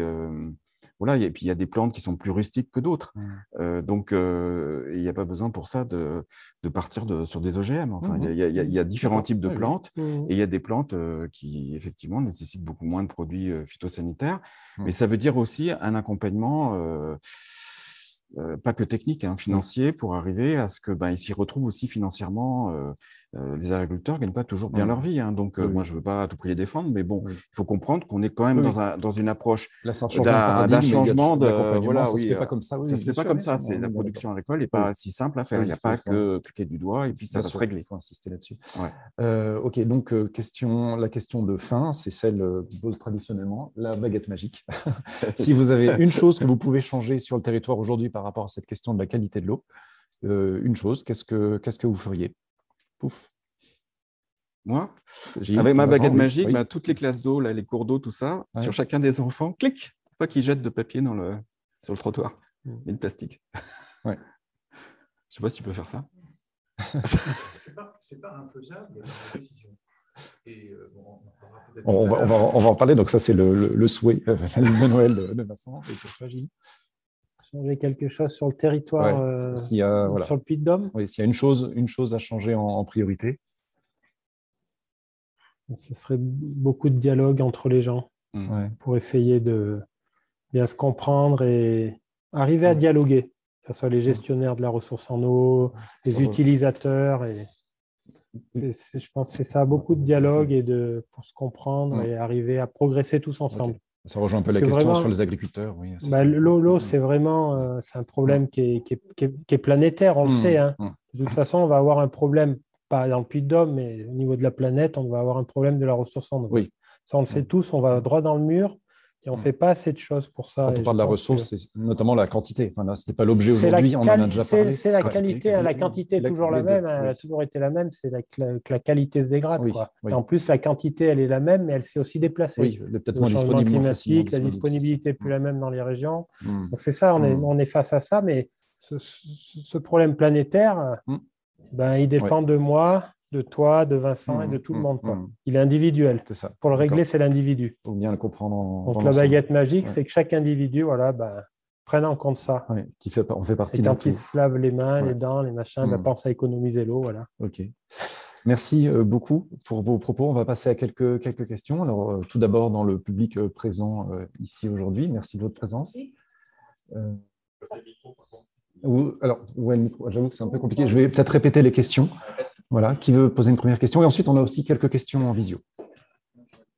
voilà, et puis il y a des plantes qui sont plus rustiques que d'autres. Mmh. donc, il n'y a pas besoin pour ça de, partir sur des OGM. Enfin, mmh il y, a différents types de plantes mmh. et il y a des plantes qui, effectivement, nécessitent beaucoup moins de produits phytosanitaires. Mais ça veut dire aussi un accompagnement euh, pas que technique, hein, financier, pour arriver à ce que ben, ils s'y retrouvent aussi financièrement. Euh, euh, les agriculteurs ne gagnent pas toujours bien Oui. leur vie, hein, donc euh, Oui, moi je ne veux pas à tout prix les défendre, mais bon, Oui. il faut comprendre qu'on est quand même Oui, dans, un- dans une approche d'un- changement de voilà, ça se oui, fait euh, pas comme ça. Oui, ça se fait pas comme ça. C'est la production agricole n'est pas si simple à faire. Il n'y a pas que cliquer du doigt et puis ça va se régler. Il faut insister là-dessus. Euh, ok, donc euh, question, la question de fin, c'est celle euh, traditionnellement, la baguette magique. <laughs> si vous avez une chose que vous pouvez changer sur le territoire aujourd'hui par rapport à cette question de la qualité de l'eau, euh, une chose, qu'est-ce que qu'est-ce que vous feriez? Pouf. Moi, avec ma baguette magique, oui. bah, toutes les classes d'eau, les cours d'eau, tout ça, Ouais. sur chacun des enfants, clic, pas qu'ils jettent de papier dans le, sur le trottoir et de plastique. <laughs> Ouais. Je sais pas si tu peux faire ça. <laughs> C'est pas, pas infaisable la décision. Et euh, bon, on va, on, va, l'heure. on va en parler, donc ça c'est le, le, le souhait, euh, la <laughs> liste de Noël de, de Vincent. Et Gilles Changer quelque chose sur le territoire, Ouais, euh, voilà. sur le Puy de Dôme. Oui, s'il y a une chose, une chose à changer en, en priorité. Ce serait beaucoup de dialogue entre les gens Mm. Ouais. pour essayer de bien se comprendre et arriver à Mm. dialoguer, que ce soit les gestionnaires de la ressource en eau, les utilisateurs. Et je pense que c'est ça, beaucoup de dialogue et de, pour se comprendre et arriver à progresser tous ensemble. Ça rejoint un peu Parce la que question vraiment, sur les agriculteurs. Oui, Bah. L'eau, Mm. c'est vraiment euh, c'est un problème qui, est, qui, est, qui est- qui est planétaire, on le Mm, sait. hein. mm. De toute façon, on va avoir un problème, pas dans le Puy de Dôme, mais au niveau de la planète, on va avoir un problème de la ressource en eau. Oui. Ça, on le sait tous, on va droit dans le mur et on ne Mm. fait pas assez de choses pour ça. Quand on parle de la ressource, que c'est notamment la quantité. Enfin, ce n'est pas l'objet aujourd'hui, on en a déjà parlé. C'est la Quantité, qualité, hein, la qualité. quantité La- toujours la deux, même, elle a toujours été la même, c'est que la, qualité se dégrade. Oui, quoi. oui. Et en plus, la quantité, elle est la même, mais elle s'est aussi déplacée. Oui, peut-être Le moins disponible, climatique, la disponibilité n'est plus la même dans les régions. ça. Mm. Donc c'est ça, on est, Mm. on est face à ça, mais ce, ce- problème planétaire, ben, il dépend de moi, de toi, de Vincent et Mm, de tout le mm, monde. quoi. mm. Il est individuel. C'est ça. Pour le régler, c'est l'individu. Il faut bien le comprendre en, Donc la baguette magique, Ouais. c'est que chaque individu voilà, ben, prenne en compte ça. Ouais, qui fait, on fait partie Et d'un quand il tout. se lave les mains, Ouais. les dents, les machins, ben, pense à économiser l'eau. Voilà. Ok. Merci euh, beaucoup pour vos propos. On va passer à quelques, quelques questions. Alors, euh, tout d'abord, dans le public euh, présent ici aujourd'hui, merci de votre présence. Euh, alors, ouais, le micro, j'avoue que c'est un peu compliqué. Je vais peut-être répéter les questions. Voilà, qui veut poser une première question Et ensuite, on a aussi quelques questions en visio.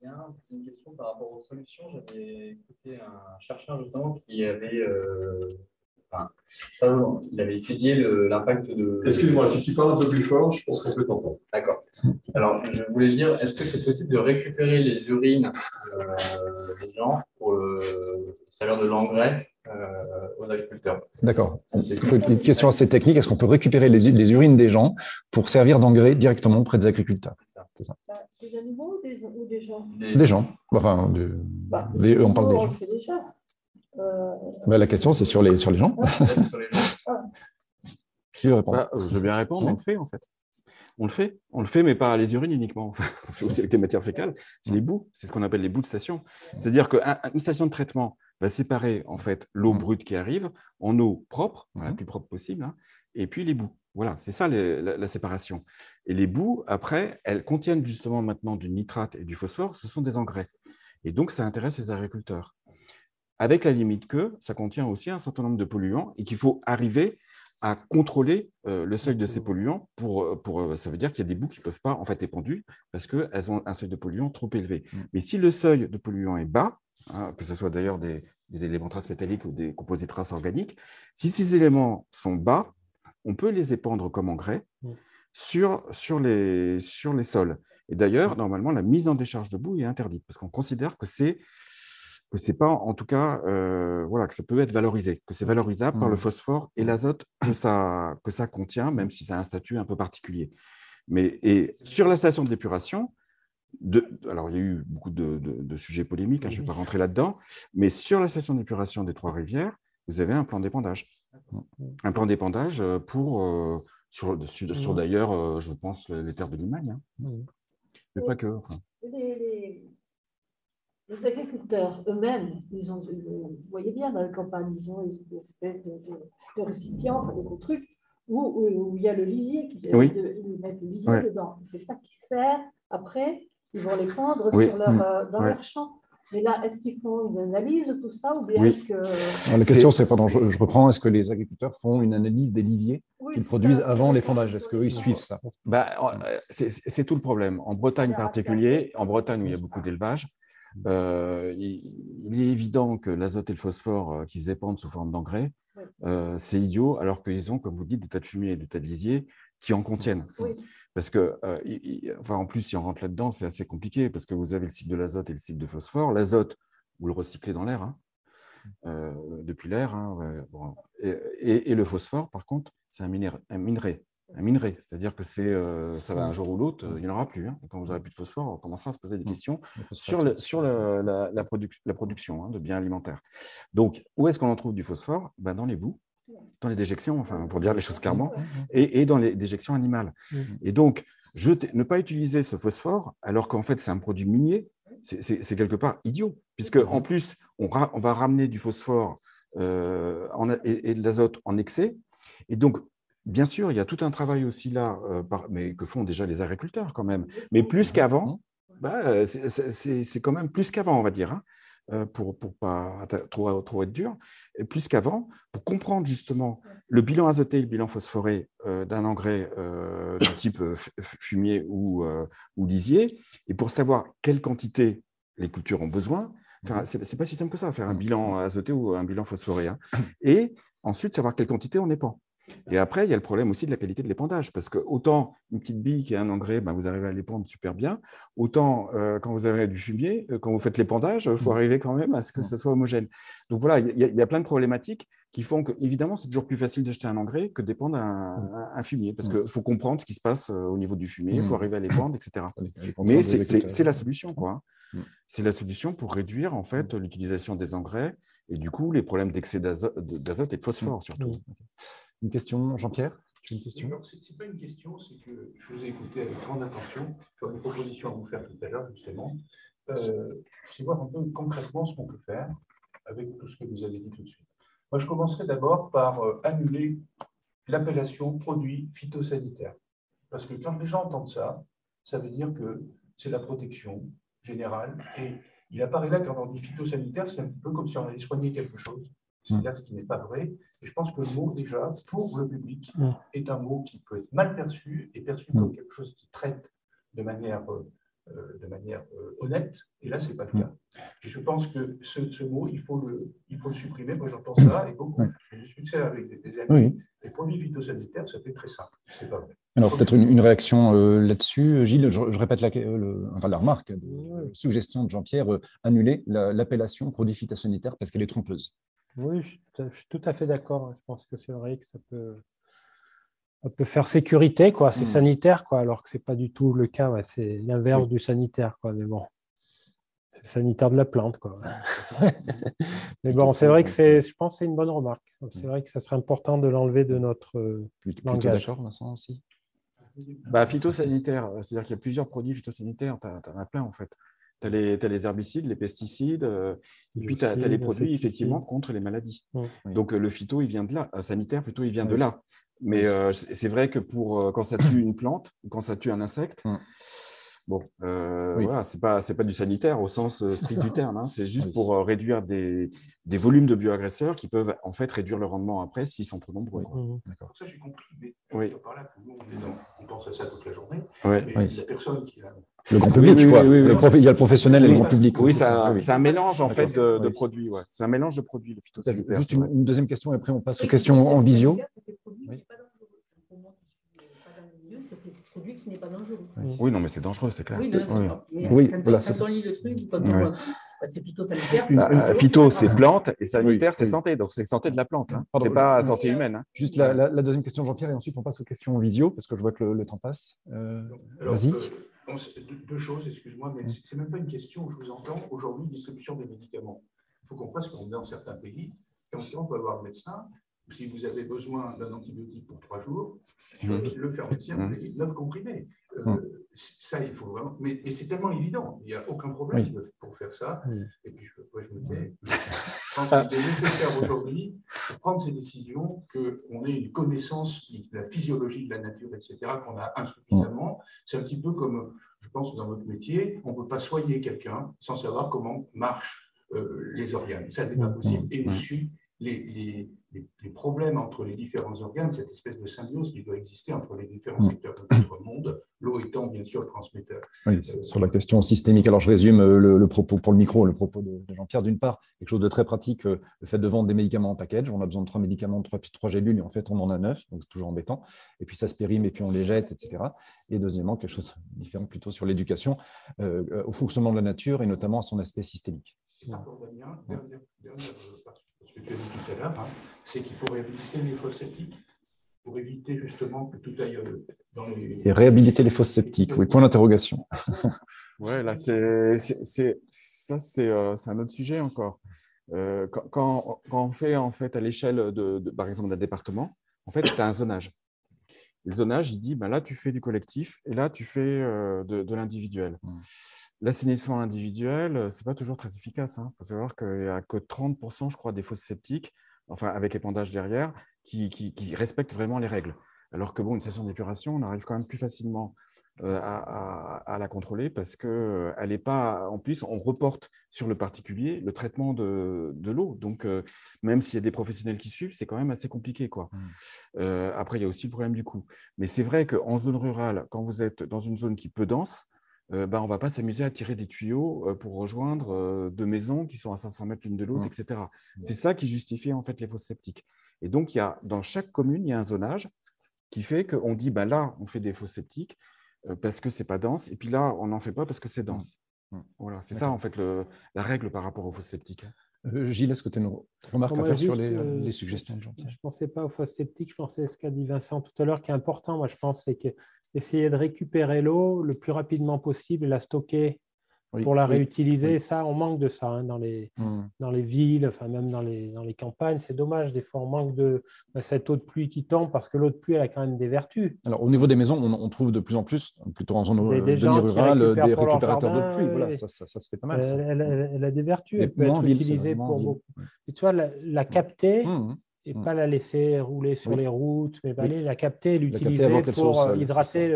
Bien, une question par rapport aux solutions. J'avais écouté un chercheur justement qui avait, euh, enfin, ça, il avait étudié l'impact de. Excuse-moi, si tu parles un peu plus fort, je pense qu'on peut t'entendre. D'accord. Alors, je voulais dire, est-ce que c'est possible de récupérer les urines euh, des gens pour le servir de l'engrais? Aux agriculteurs D'accord. Une question assez technique. Est-ce qu'on peut récupérer les, urines des gens pour servir d'engrais directement auprès des agriculteurs? Ça. Bah, Des animaux ou des, ou des gens? Des gens. Enfin, de- Bah, des- on parle des gens. le fait déjà. Euh, Bah, la question, c'est sur les, sur les gens. Qui veut répondre? Bah, euh, je veux bien répondre, on le fait en fait. On le fait, on le fait, mais pas les urines uniquement. on le fait aussi avec les matières fécales. C'est les bouts, c'est ce qu'on appelle les bouts de station. C'est-à-dire qu'une station de traitement va séparer en fait l'eau brute qui arrive en eau propre, la plus propre possible, hein, et puis les bouts. Voilà, c'est ça les- la, la séparation. Et les bouts, après, elles contiennent justement maintenant du nitrate et du phosphore, ce sont des engrais. Et donc, ça intéresse les agriculteurs. Avec la limite que ça contient aussi un certain nombre de polluants et qu'il faut arriver à contrôler euh, le seuil de ces polluants. Pour, pour, euh, ça veut dire qu'il y a des bouts qui ne peuvent pas en fait être pendues parce qu'elles ont un seuil de polluants trop élevé. Mais si le seuil de polluants est bas, hein, que ce soit d'ailleurs des, des éléments traces métalliques ou des composés traces organiques, si ces éléments sont bas, on peut les épandre comme engrais Mm. sur, sur, les, sur les sols. Et d'ailleurs, normalement, la mise en décharge de boue est interdite parce qu'on considère que c'est que c'est pas, en tout cas, euh, voilà, que ça peut être valorisé, que c'est valorisable par le Mm. phosphore et l'azote que ça, que ça contient, même si ça a un statut un peu particulier. Mais et sur la station de d'épuration, de, alors il y a eu beaucoup de, de- de sujets polémiques, hein, je ne vais pas rentrer là-dedans, mais sur la station d'épuration des Trois-Rivières, vous avez un plan d'épandage. Un plan d'épandage euh, pour, euh, sur, sur, sur d'ailleurs, euh, je pense, les terres de Limagne. hein. Mais pas que. enfin. les, les- les agriculteurs eux-mêmes, ils ont, vous voyez bien, dans la campagne, ils ont une espèce de, de, de récipient, enfin de gros trucs, où, où- où il y a le lisier, qui, Oui. de- ils mettent le lisier Ouais. dedans. C'est ça qui sert, après, ils vont les prendre Oui. sur leur, Mm. euh, dans Ouais. leur champ. Mais là, est-ce qu'ils font une analyse de tout ça ou bien Oui. que... Alors, la question, c'est, pardon, je, je reprends, est-ce que les agriculteurs font une analyse des lisiers Oui, qu'ils produisent ça. avant l'épandage? Est-ce qu'eux, ils suivent ça? Bah, c'est tout le problème. En Bretagne en particulier, en Bretagne où il y a beaucoup d'élevage, euh, il, il est évident que l'azote et le phosphore euh, qui se épandent sous forme d'engrais, euh, c'est idiot, alors qu'ils ont, comme vous dites, des tas de fumier et des tas de lisiers qui en contiennent. Oui. Parce que, euh, il- il- enfin, en plus, si on rentre là-dedans, c'est assez compliqué parce que vous avez le cycle de l'azote et le cycle de phosphore. L'azote, vous le recyclez dans l'air, hein, euh, depuis l'air. hein, ouais, bon. et, et- et le phosphore, par contre, c'est un, minéra- un minerai. Un minerai, c'est-à-dire que c'est, euh, ça va un jour ou l'autre, euh, il n'y en aura plus. hein. Quand vous n'aurez plus de phosphore, on commencera à se poser des questions Le sur, le- sur le- la, la produc- la production hein, de biens alimentaires. Donc, où est-ce qu'on en trouve du phosphore? Ben, Dans les boues, dans les déjections, enfin, pour dire les choses clairement, et, et dans les déjections animales. Et donc, ne pas utiliser ce phosphore, alors qu'en fait, c'est un produit minier, c'est- quelque part idiot, puisque en plus, on, ra- on va ramener du phosphore euh, en et, et de l'azote en excès. Et donc, bien sûr, il y a tout un travail aussi là, euh, par- mais que font déjà les agriculteurs quand même. Mais plus qu'avant, bah, c'est quand même plus qu'avant, on va dire, hein, euh, pour ne pas trop, trop être dur, et plus qu'avant, pour comprendre justement le bilan azoté et le bilan phosphoré euh, d'un engrais euh, de type fumier ou, ou lisier, et pour savoir quelle quantité les cultures ont besoin. Enfin, c'est c'est pas si simple que ça, faire un bilan azoté ou un bilan phosphoré. hein. <coughs> Et ensuite, savoir quelle quantité on épand. Et après, il y a le problème aussi de la qualité de l'épandage, parce que autant une petite bille qui est un engrais, ben, vous arrivez à l'épandre super bien, autant euh, quand vous avez du fumier, euh, quand vous faites l'épandage, il faut arriver quand même à ce que ça soit homogène. Donc voilà, il y, a- il y a plein de problématiques qui font que, évidemment, c'est toujours plus facile d'acheter un engrais que d'épandre un, un- un fumier, parce qu'il faut comprendre ce qui se passe euh, au niveau du fumier, il faut Mm. arriver à l'épandre, etc. Mais c'est- la solution, quoi. hein. Mm. C'est la solution pour réduire en fait l'utilisation des engrais et du coup les problèmes d'excès d'azo- d'azote et de phosphore surtout. Une question, Jean-Pierre Tu pas une question, c'est que je vous ai écouté avec grande attention. J'aurais une proposition à vous faire tout à l'heure, justement. Euh, c'est voir un peu concrètement ce qu'on peut faire avec tout ce que vous avez dit tout de suite. Moi, je commencerai d'abord par euh, annuler l'appellation produit phytosanitaire. Parce que quand les gens entendent ça, ça veut dire que c'est la protection générale. Et il apparaît là, quand on dit phytosanitaire, c'est un peu comme si on allait soigner quelque chose. C'est là ce qui n'est pas vrai. Et je pense que le mot, déjà, pour le public, Mm. est un mot qui peut être mal perçu et perçu comme quelque chose qui traite de manière, euh, euh, de manière euh, honnête. Et là, ce n'est pas le cas. Et je pense que ce, ce mot, il faut, le, il faut le supprimer. Moi, j'entends ça et beaucoup. Je discute ça avec des, des amis. Oui. Les produits phytosanitaires, ça fait très simple. C'est pas vrai. Alors, peut-être une, une réaction euh, là-dessus. Gilles, je, je répète la, le- enfin, la remarque, de, suggestion de Jean-Pierre, euh, annuler la- l'appellation produit phytosanitaire parce qu'elle est trompeuse. Oui, je suis tout à- je suis tout à fait d'accord. Je pense que c'est vrai que ça peut, ça peut faire sécurité, quoi. C'est Mm. sanitaire, quoi, alors que c'est pas du tout le cas. ouais. C'est l'inverse du sanitaire, quoi. Mais bon, c'est le sanitaire de la plante, quoi. <laughs> Mais bon, c'est vrai que c'est, je pense, que c'est une bonne remarque. C'est vrai que ça serait important de l'enlever de notre euh, Plutôt langage. d'accord, Vincent aussi. Bah, phytosanitaire, c'est-à-dire qu'il y a plusieurs produits phytosanitaires, tu en as plein en fait. Tu as, les herbicides, les pesticides, euh, et puis tu as, les produits effectivement contre les maladies. Donc euh, le phyto, il vient de là, euh, sanitaire plutôt, il vient de là. Mais euh, c'est vrai que pour euh, quand ça tue une plante ou quand ça tue un insecte, Mm. bon, euh, Oui. voilà, c'est pas c'est pas du sanitaire au sens strict du <laughs> terme. hein. c'est juste Oui. pour euh, réduire des, des volumes de bioagresseurs qui peuvent en fait réduire le rendement après s'ils sont trop nombreux. Mhm. Donc ça, j'ai compris. Mais Oui. par là, nous, on, est dans- on pense à ça toute la journée. Mais Oui. la personne qui a Le grand public, oui, quoi. oui, Le prof- Il y a le professionnel et le grand public. Oui, c'est un mélange en fait de, de Oui. produits. ouais. C'est un mélange de produits, le phytosanitaire. Juste une, deuxième question et après on passe aux questions en visio. Qui n'est pas dangereux. Oui, non, mais c'est dangereux, c'est clair. Oui, non, Oui. voilà, ça. on lit le truc, quand on Ouais. voit, bah, c'est phytosanitaire. Bah, euh, phyto, c'est plante et sanitaire, Oui, c'est oui. santé. Donc, c'est santé de la plante. Hein. Pardon, C'est pas santé humaine. hein. Juste la, la- la deuxième question, Jean-Pierre, et ensuite on passe aux questions en visio parce que je vois que le, le temps passe. Euh, Vas-y. Bon, c'est deux, choses, excuse-moi, mais c'est c'est même pas une question. Je vous entends aujourd'hui, distribution des médicaments. Il faut qu'on fasse comme dans certains pays. Et on peut avoir le médecin si vous avez besoin d'un antibiotique pour trois jours, le pharmacien vous neuf comprimés. Euh. Ça, il faut vraiment. Mais, mais c'est tellement évident, il n'y a aucun problème Oui. de- pour faire ça. Oui. Et puis, je, moi, je me tais. Je pense qu'il est nécessaire aujourd'hui, pour prendre ces décisions, qu'on ait une connaissance de la physiologie de la nature, etc., qu'on a insuffisamment. C'est un petit peu comme, je pense, dans notre métier, on ne peut pas soigner quelqu'un sans savoir comment marchent euh, les organes. Ça n'est pas possible. Et aussi, les, les, les- les problèmes entre les différents organes, cette espèce de symbiose qui doit exister entre les différents secteurs de notre monde, l'eau étant bien sûr le transmetteur. Oui, sur la question systémique. Alors, je résume euh, le, le propos pour le micro, le propos de, de Jean-Pierre. D'une part, quelque chose de très pratique, euh, le fait de vendre des médicaments en package. On a besoin de trois médicaments, trois, trois gélules, et en fait, on en a neuf, donc c'est toujours embêtant. Et puis, ça se périme, et puis on les jette, etc. Et deuxièmement, quelque chose de différent plutôt sur l'éducation, euh, euh, au fonctionnement de la nature, et notamment à son aspect systémique. Dernière- dernière, parce que tu as dit tout à l'heure, hein, c'est qu'il faut réhabiliter les fosses septiques pour éviter justement que tout aille euh, dans les. Et réhabiliter les fosses septiques, oui, point d'interrogation. <laughs> Ouais, là, c'est, ça, c'est, euh, c'est un autre sujet encore. Euh, quand, quand- quand on fait, en fait, à l'échelle, de, de- par exemple, d'un département, en fait, tu as un zonage. Le zonage, il dit, ben là, tu fais du collectif et là, tu fais euh, de, de l'individuel. L'assainissement individuel, ce n'est pas toujours très efficace. Il faut savoir qu'il n'y a que 30%, je crois, des fosses septiques, enfin, avec épandage derrière, qui, qui- qui respectent vraiment les règles. Alors que, bon, une station d'épuration, on arrive quand même plus facilement euh, à, à- à la contrôler parce que elle est pas. En plus, on reporte sur le particulier le traitement de, de l'eau. Donc, euh, même s'il y a des professionnels qui suivent, c'est quand même assez compliqué. Quoi. Euh, après, il y a aussi le problème du coût. Mais c'est vrai qu'en zone rurale, quand vous êtes dans une zone qui est peu dense, euh, ben, on ne va pas s'amuser à tirer des tuyaux euh, pour rejoindre euh, deux maisons qui sont à 500 mètres l'une de l'autre, etc. C'est ça qui justifie en fait les fosses septiques. Et donc, il y a, dans chaque commune, il y a un zonage qui fait qu'on dit, ben là, on fait des fosses septiques parce que c'est pas dense, et puis là, on n'en fait pas parce que c'est dense. Voilà, c'est ça en fait le- la règle par rapport aux fosses septiques. Euh, Gilles, est-ce que tu as une remarque à faire sur les, euh, les suggestions de Je ne pensais pas aux fosses septiques, je pensais à ce qu'a dit Vincent tout à l'heure, qui est important, moi je pense, c'est que essayer de récupérer l'eau le plus rapidement possible et la stocker Oui, pour la oui, réutiliser. oui. Ça, on manque de ça hein, dans, les, Hmm. dans les villes, enfin même dans les, dans les campagnes. C'est dommage, des fois on manque de bah, cette eau de pluie qui tombe parce que l'eau de pluie, elle a quand même des vertus. Alors, au niveau des maisons, on, on trouve de plus en plus, plutôt en zone Des- des demi-rurale, récupèrent des récupérateurs d'eau de pluie. Voilà, ça, ça- ça se fait pas mal. Elle, elle- elle a des vertus, elle peut être ville, utilisée pour beaucoup. Et tu vois, la, la capter Mmh. Et Mmh. pas la laisser rouler sur Oui. les routes, mais Oui. aller la capter l'utiliser pour euh, sol, hydrater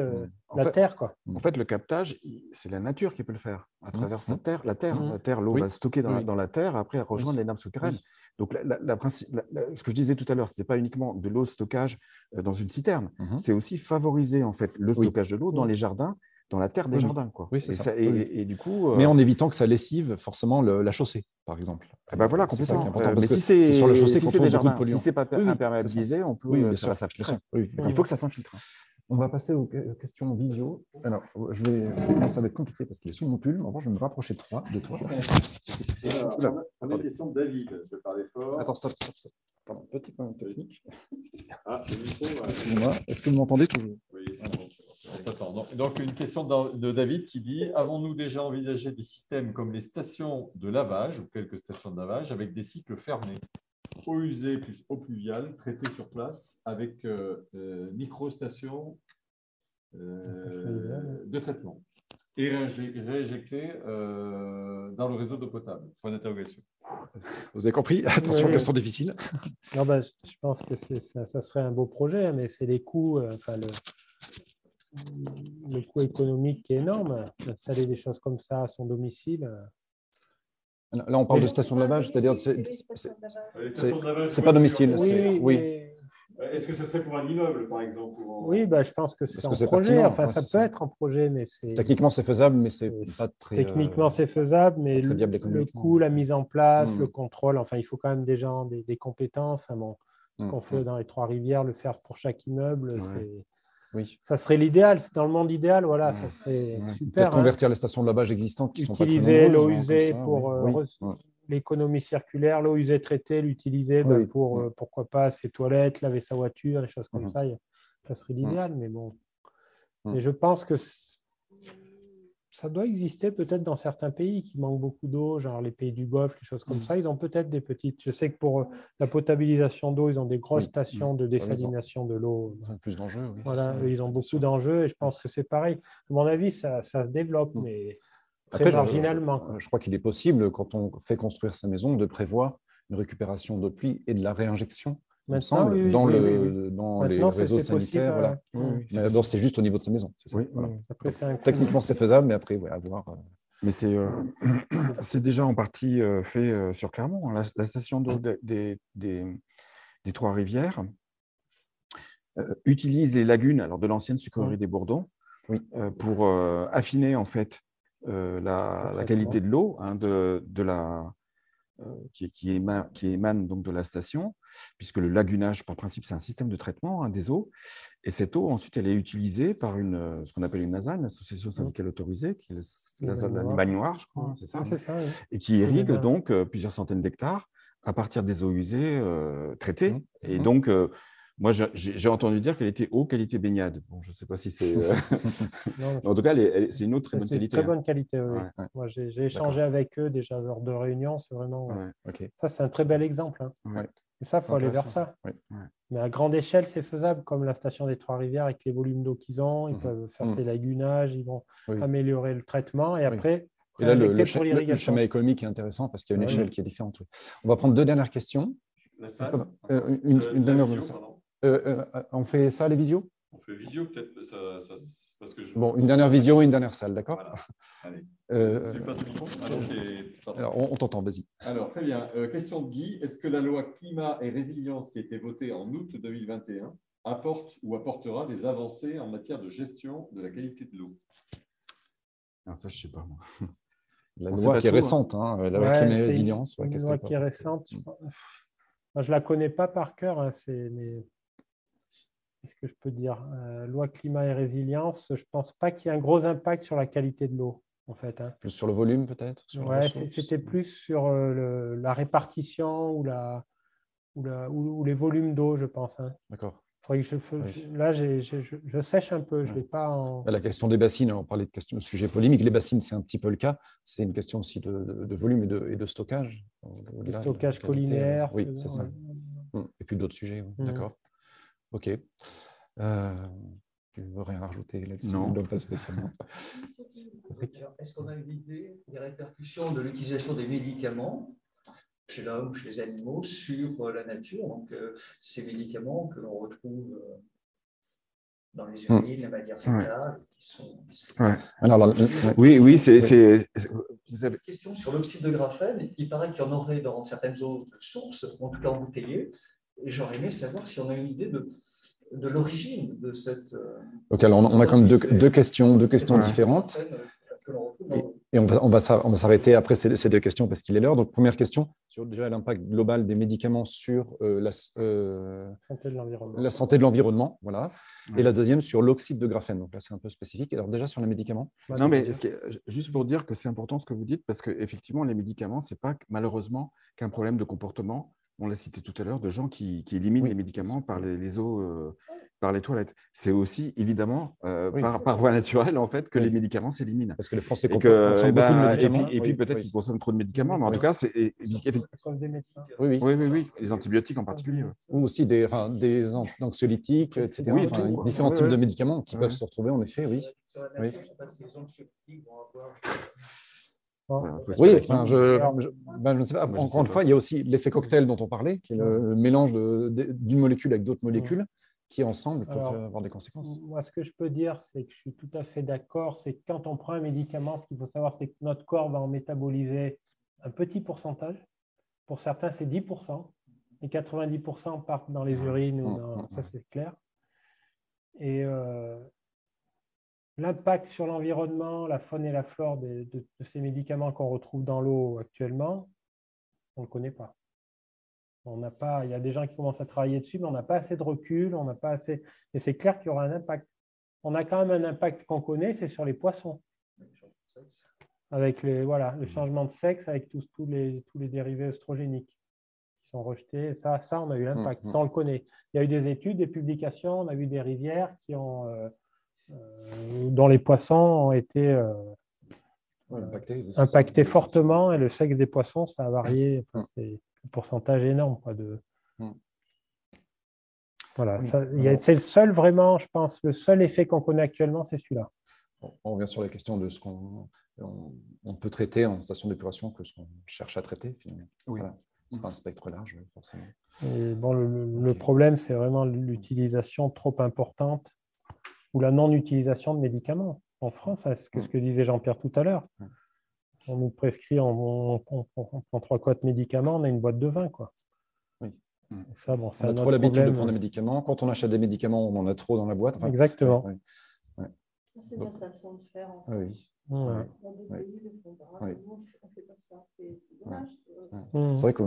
la fait- terre. Quoi. En fait, le captage, c'est la nature qui peut le faire à travers sa Mhm. terre. La terre, la terre, l'eau Oui. va stocker dans, la- Oui. dans la terre, après elle rejoindre les nappes souterraines. Donc, la- la- ce que je disais tout à l'heure, ce n'était pas uniquement de l'eau stockage euh, dans une citerne, Mhm. c'est aussi favoriser en fait le stockage de l'eau dans les jardins, dans la terre des Oui, jardins. Quoi. Oui, c'est et, ça. et- Oui, oui. et du coup, euh, Mais en évitant que ça lessive forcément le- la chaussée, par exemple. eh ben voilà, C'est ça qui est complètement. important, Euh, mais si c'est sur la chaussée si c'est des beaucoup de jardins, si c'est pas imperméabilisé, on peut, Oui, euh, bien ça va s'infiltrer. sûr. Oui, Il faut que ça s'infiltre. On va passer aux que- questions visio. Alors, je vais. non, ça va être compliqué parce qu'il est sous mon pull. En revanche, je vais me rapprocher de toi. De toi. Alors, on a- une question de David, je vais parler fort. Attends, stop, stop, stop. Pardon, petit problème technique. Ah, le micro, voilà. Excusez-moi. Est-ce que vous m'entendez toujours? Attends, donc, une question de David qui dit Avons-nous déjà envisagé des systèmes comme les stations de lavage ou quelques stations de lavage avec des cycles fermés Eau usée plus eau pluviale traitée sur place avec euh, euh, micro-stations euh, de traitement et réinjectées euh, dans le réseau d'eau potable? Point d'interrogation. Vous avez compris? Attention, Oui. question difficile. Non, ben, je pense que ça, ça serait un beau projet, mais c'est les coûts, euh, enfin, le, le coût économique qui est énorme. D'installer des choses comme ça à son domicile. Là, on parle de station de lavage, c'est-à-dire c'est- pas domicile. Oui, Oui, mais- Est-ce que ce serait pour un immeuble, par exemple en- oui ben, je pense que c'est c'est projet. pertinent, Enfin, ouais, ça peut être en projet, mais c'est. techniquement, c'est faisable, mais c'est pas très. Techniquement, euh, c'est faisable, mais le, coût, la mise en place, Mm. le contrôle, enfin, il faut quand même des gens, des, des compétences. Enfin, bon, ce Mm, qu'on fait dans les Trois-Rivières, le faire pour chaque immeuble, Ouais. c'est- Oui. ça serait l'idéal. C'est Dans le monde idéal, voilà, Ouais. ça serait Ouais. super. Peut-être hein. convertir les stations de lavage existantes qui sont Utiliser nombreuses, l'eau hein, usée ça, pour oui. euh, Oui. l'économie circulaire, l'eau usée traitée, l'utiliser Oui. pour, euh, pourquoi pas, ses toilettes, laver sa voiture, des choses comme Mhm. ça. Ça serait l'idéal, mais bon. Mais je pense que ça doit exister peut-être dans certains pays qui manquent beaucoup d'eau, genre les pays du Golfe, les choses comme ça. Ils ont peut-être des petites. Je sais que pour euh, la potabilisation d'eau, ils ont des grosses Oui, stations oui. de désalination de l'eau. Ils ont plus d'enjeux. oui, Voilà, ils ont beaucoup d'enjeux et je pense que c'est pareil. À mon avis, ça, ça se développe, mais très Après, marginalement. Euh, Je crois qu'il est possible, quand on fait construire sa maison, de prévoir une récupération d'eau de pluie et de la réinjection me Maintenant, semble, oui, oui, dans, oui, le, oui, dans les réseaux possible, sanitaires. voilà. ouais. Oui, oui, Mais c'est d'abord, c'est juste au niveau de sa maison. c'est ça, Oui, voilà. oui. Après, c'est un coût. Techniquement, c'est faisable, mais après, ouais, à voir. euh. Mais c'est euh, <clears throat> c'est déjà en partie euh, fait euh, sur Clermont. hein. La, la station d'eau des, des, des- des Trois-Rivières euh, utilise les lagunes alors de l'ancienne sucrerie des Bourdons euh, pour euh, affiner en fait euh, la, la qualité de l'eau hein, de, de la, euh, qui, qui, émane, qui émane donc de la station, puisque le lagunage, par principe, c'est un système de traitement hein, des eaux. Et cette eau, ensuite, elle est utilisée par une, euh, ce qu'on appelle une NASAN, l'association syndicale autorisée, qui est la, la, Bagne Limagne Noire, je crois, c'est ça, c'est ça, oui. et qui irrigue donc euh, plusieurs centaines d'hectares à partir des eaux usées euh, traitées. Mmh. Et Mmh. donc, euh, moi, j'ai entendu dire qu'elle était haut qualité baignade. Bon, je ne sais pas si c'est. euh, <laughs> <laughs> en tout cas, c'est une de très C'est bonne une qualité. Très hein. bonne qualité, oui. Ouais. Moi, j'ai échangé avec eux déjà lors de réunions. C'est vraiment. Ouais. Ça, c'est un très bel exemple. hein. Ouais. Et ça, il faut aller vers ça. Mais à grande échelle, c'est faisable, comme la station des Trois-Rivières, avec les volumes d'eau qu'ils ont. Ils Mhm. peuvent faire Mhm. ces lagunages, ils vont Oui. améliorer le traitement et Oui. après. Et là, le, le, schéma- le l'irrigation. schéma économique est intéressant parce qu'il y a une oui. échelle qui est différente. oui. On va prendre deux dernières questions. La salle Pardon, euh, une, Euh, une la dernière. pardon. Euh, euh, on fait ça, les visios? On fait visio peut-être ça, ça- parce que je... Bon, une dernière visio et une dernière salle, d'accord? Voilà. Allez. Euh, Tu passes le micro? Alors, on, on t'entend, vas-y. Alors, très bien. Euh, question de Guy. Est-ce que la loi climat et résilience qui a été votée en août 2021 apporte ou apportera des avancées en matière de gestion de la qualité de l'eau? Alors, ça, je ne sais pas. moi. La On loi qui est hein. récente, hein, la loi Ouais, climat et résilience. ouais, qu'est-ce loi qui est récente. Mm. je je ne la connais pas par cœur. hein, c'est- mais... Qu'est-ce que je peux dire Euh, Loi climat et résilience, je ne pense pas qu'il y ait un gros impact sur la qualité de l'eau, en fait. hein. Plus sur le volume, peut-être ressources c'était plus sur euh, le- la répartition ou, la, ou, la- ou- ou les volumes d'eau, je pense. hein. D'accord. Que je, Oui. là, je, je sèche un peu. Je l'ai pas en. La question des bassines, on parlait de question de sujet polémique. Les bassines, c'est un petit peu le cas. C'est une question aussi de, de- de volume et de, et stockage. Le stockage qualité, collinaire. Oui, ce- c'est ça. Mm. Et puis d'autres sujets, oui. Mhm. d'accord. OK. Euh, tu veux rien rajouter là-dessus? Non. pas spécialement. Est-ce qu'on a une idée des répercussions de l'utilisation des médicaments chez l'homme, chez les animaux, sur euh, la nature? Donc, euh, ces médicaments que l'on retrouve euh, dans les urines, la matière fécale, qui sont. qui sont- Ouais. Alors, là, le- Oui, oui, c'est. Oui. c'est- c'est- Vous avez... Une question sur l'oxyde de graphène. Il paraît qu'il y en aurait dans certaines eaux de source, en tout cas embouteillées. Et j'aurais aimé savoir si on a une idée de, de l'origine de cette. euh, Ok, alors on, on a quand même deux, deux questions, deux questions Ouais. différentes. Et, on va, on va s'a- on va s'arrêter après ces, ces deux questions parce qu'il est l'heure. Donc, première question sur déjà l'impact global des médicaments sur euh, la, euh, Santé de l'environnement. la santé de l'environnement. Voilà. Et la deuxième sur l'oxyde de graphène. Donc là, c'est un peu spécifique. Alors, déjà sur les médicaments. Non, mais ce qui est- juste pour dire que c'est important ce que vous dites, parce qu'effectivement, les médicaments, ce n'est pas malheureusement qu'un problème de comportement. On l'a cité tout à l'heure, de gens qui, qui éliminent Oui, les médicaments par les, les eaux, euh, par les toilettes. C'est aussi évidemment euh, Oui. par, par voie naturelle en fait que Oui. les médicaments s'éliminent. Parce que les Français Et que, consomment eh beaucoup de ben, et médicaments. puis, et puis peut-être oui. qu'ils consomment trop de médicaments, mais en Oui. tout cas, c'est et- et-. Oui, oui. oui, oui, oui, les antibiotiques en particulier. Ou aussi des, enfin, des an- anxiolytiques, etc. Oui, Enfin, tout. différents Ouais, types ouais. de médicaments qui Ouais. peuvent se retrouver, en effet, oui. Sur la Oui. nature, je ne sais pas si les anxiolytiques vont avoir. Oui, enfin, je, je- ben, je ne sais pas. Moi, Encore sais une pas. fois, il y a aussi l'effet cocktail dont on parlait, qui est le, le mélange d'une molécule avec d'autres molécules qui, ensemble, peuvent Alors, avoir des conséquences. Moi, ce que je peux dire, c'est que je suis tout à fait d'accord. C'est que quand on prend un médicament, ce qu'il faut savoir, c'est que notre corps va en métaboliser un petit pourcentage. Pour certains, c'est 10%. Et 90% partent dans les urines. ou Mmh, dans- mmh, Ça, c'est clair. Et euh, l'impact sur l'environnement, la faune et la flore de, de- de ces médicaments qu'on retrouve dans l'eau actuellement, on ne le connaît pas. On n'a pas, il y a des gens qui commencent à travailler dessus, mais on n'a pas assez de recul, on n'a pas assez. Et c'est clair qu'il y aura un impact. On a quand même un impact qu'on connaît, c'est sur les poissons. Avec les, voilà, le changement de sexe, avec tous, tous, les, tous les dérivés œstrogéniques qui sont rejetés. Ça, ça on a eu l'impact. Mhm. Ça, on le connaît. Il y a eu des études, des publications, on a vu des rivières qui ont, euh, dont les poissons ont été euh, impacté fortement et le sexe des poissons, ça a varié. Enfin, c'est un pourcentage énorme. Quoi, de... Voilà, c'est le seul vraiment, je pense, le seul effet qu'on connaît actuellement, c'est celui-là. On revient sur la question de ce qu'on on, peut traiter en station d'épuration que ce qu'on cherche à traiter. Oui. C'est pas un spectre large, forcément. bon, le, problème, c'est vraiment l'utilisation trop importante ou la non-utilisation de médicaments. En France, c'est ce que disait Jean-Pierre tout à l'heure. On nous prescrit, en, on, prend trois quatre médicaments, on a une boîte de vin. Quoi. Oui. Ça, bon, on a trop l'habitude de prendre des médicaments. Quand on achète des médicaments, on en a trop dans la boîte. Exactement. C'est la façon de faire. En fait. Oui. Ouais. C'est vrai que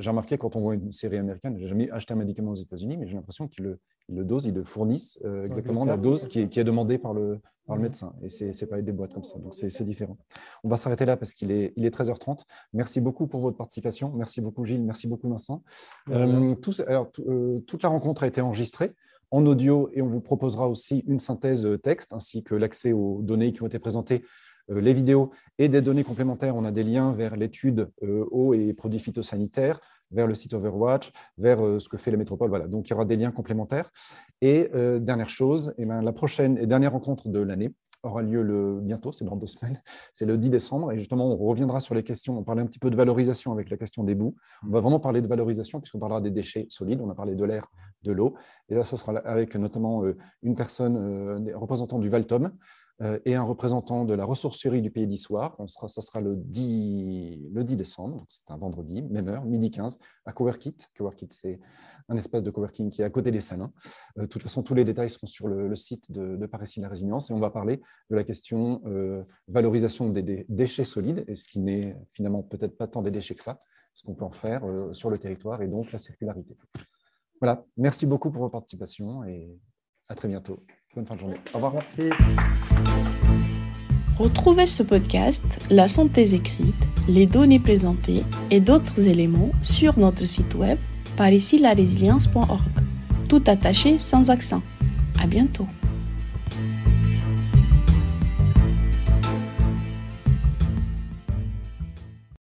j'ai remarqué quand on voit une série américaine, j'ai jamais acheté un médicament aux États-Unis, mais j'ai l'impression qu'ils le, le dosent, ils le fournissent euh, exactement la dose qui est, qui est demandée par le, par le médecin. Et ce n'est pas des boîtes comme ça. Donc, c'est différent. On va s'arrêter là parce qu'il est, il est 13h30. Merci beaucoup pour votre participation. Merci beaucoup, Gilles. Merci beaucoup, Vincent. Euh, alors, euh, toute la rencontre a été enregistrée en audio et on vous proposera aussi une synthèse texte ainsi que l'accès aux données qui ont été présentées, euh, les vidéos et des données complémentaires. On a des liens vers l'étude euh, eau et produits phytosanitaires, vers le site Overwatch, vers euh, ce que fait la métropole. Voilà, donc il y aura des liens complémentaires. Et dernière chose, eh ben, la prochaine et dernière rencontre de l'année aura lieu le, bientôt, c'est dans deux semaines, <laughs> c'est le 10 décembre. Et justement, on reviendra sur les questions. On parlait un petit peu de valorisation avec la question des bouts. On va vraiment parler de valorisation puisqu'on parlera des déchets solides. On a parlé de l'air, de l'eau. Et là, ça sera avec notamment une personne, représentant du Valtom, euh, et un représentant de la ressourcerie du Pays d'Issoire. Sera, ça sera le 10, le 10 décembre, c'est un vendredi, même heure, midi 15, à Coworkit. Coworkit, c'est un espace de coworking qui est à côté des Salins. Euh, de toute façon, tous les détails seront sur le, site de, de Paris la Résilience et on va parler de la question euh, valorisation des, déchets solides, et ce qui n'est finalement peut-être pas tant des déchets que ça, ce qu'on peut en faire sur le territoire et donc la circularité. Voilà, merci beaucoup pour votre participation et à très bientôt. Bonne fin de journée. Au revoir. Merci. Retrouvez ce podcast, la santé écrite, les données présentées et d'autres éléments sur notre site web par ici la résilience.org. Tout attaché sans accent. À bientôt.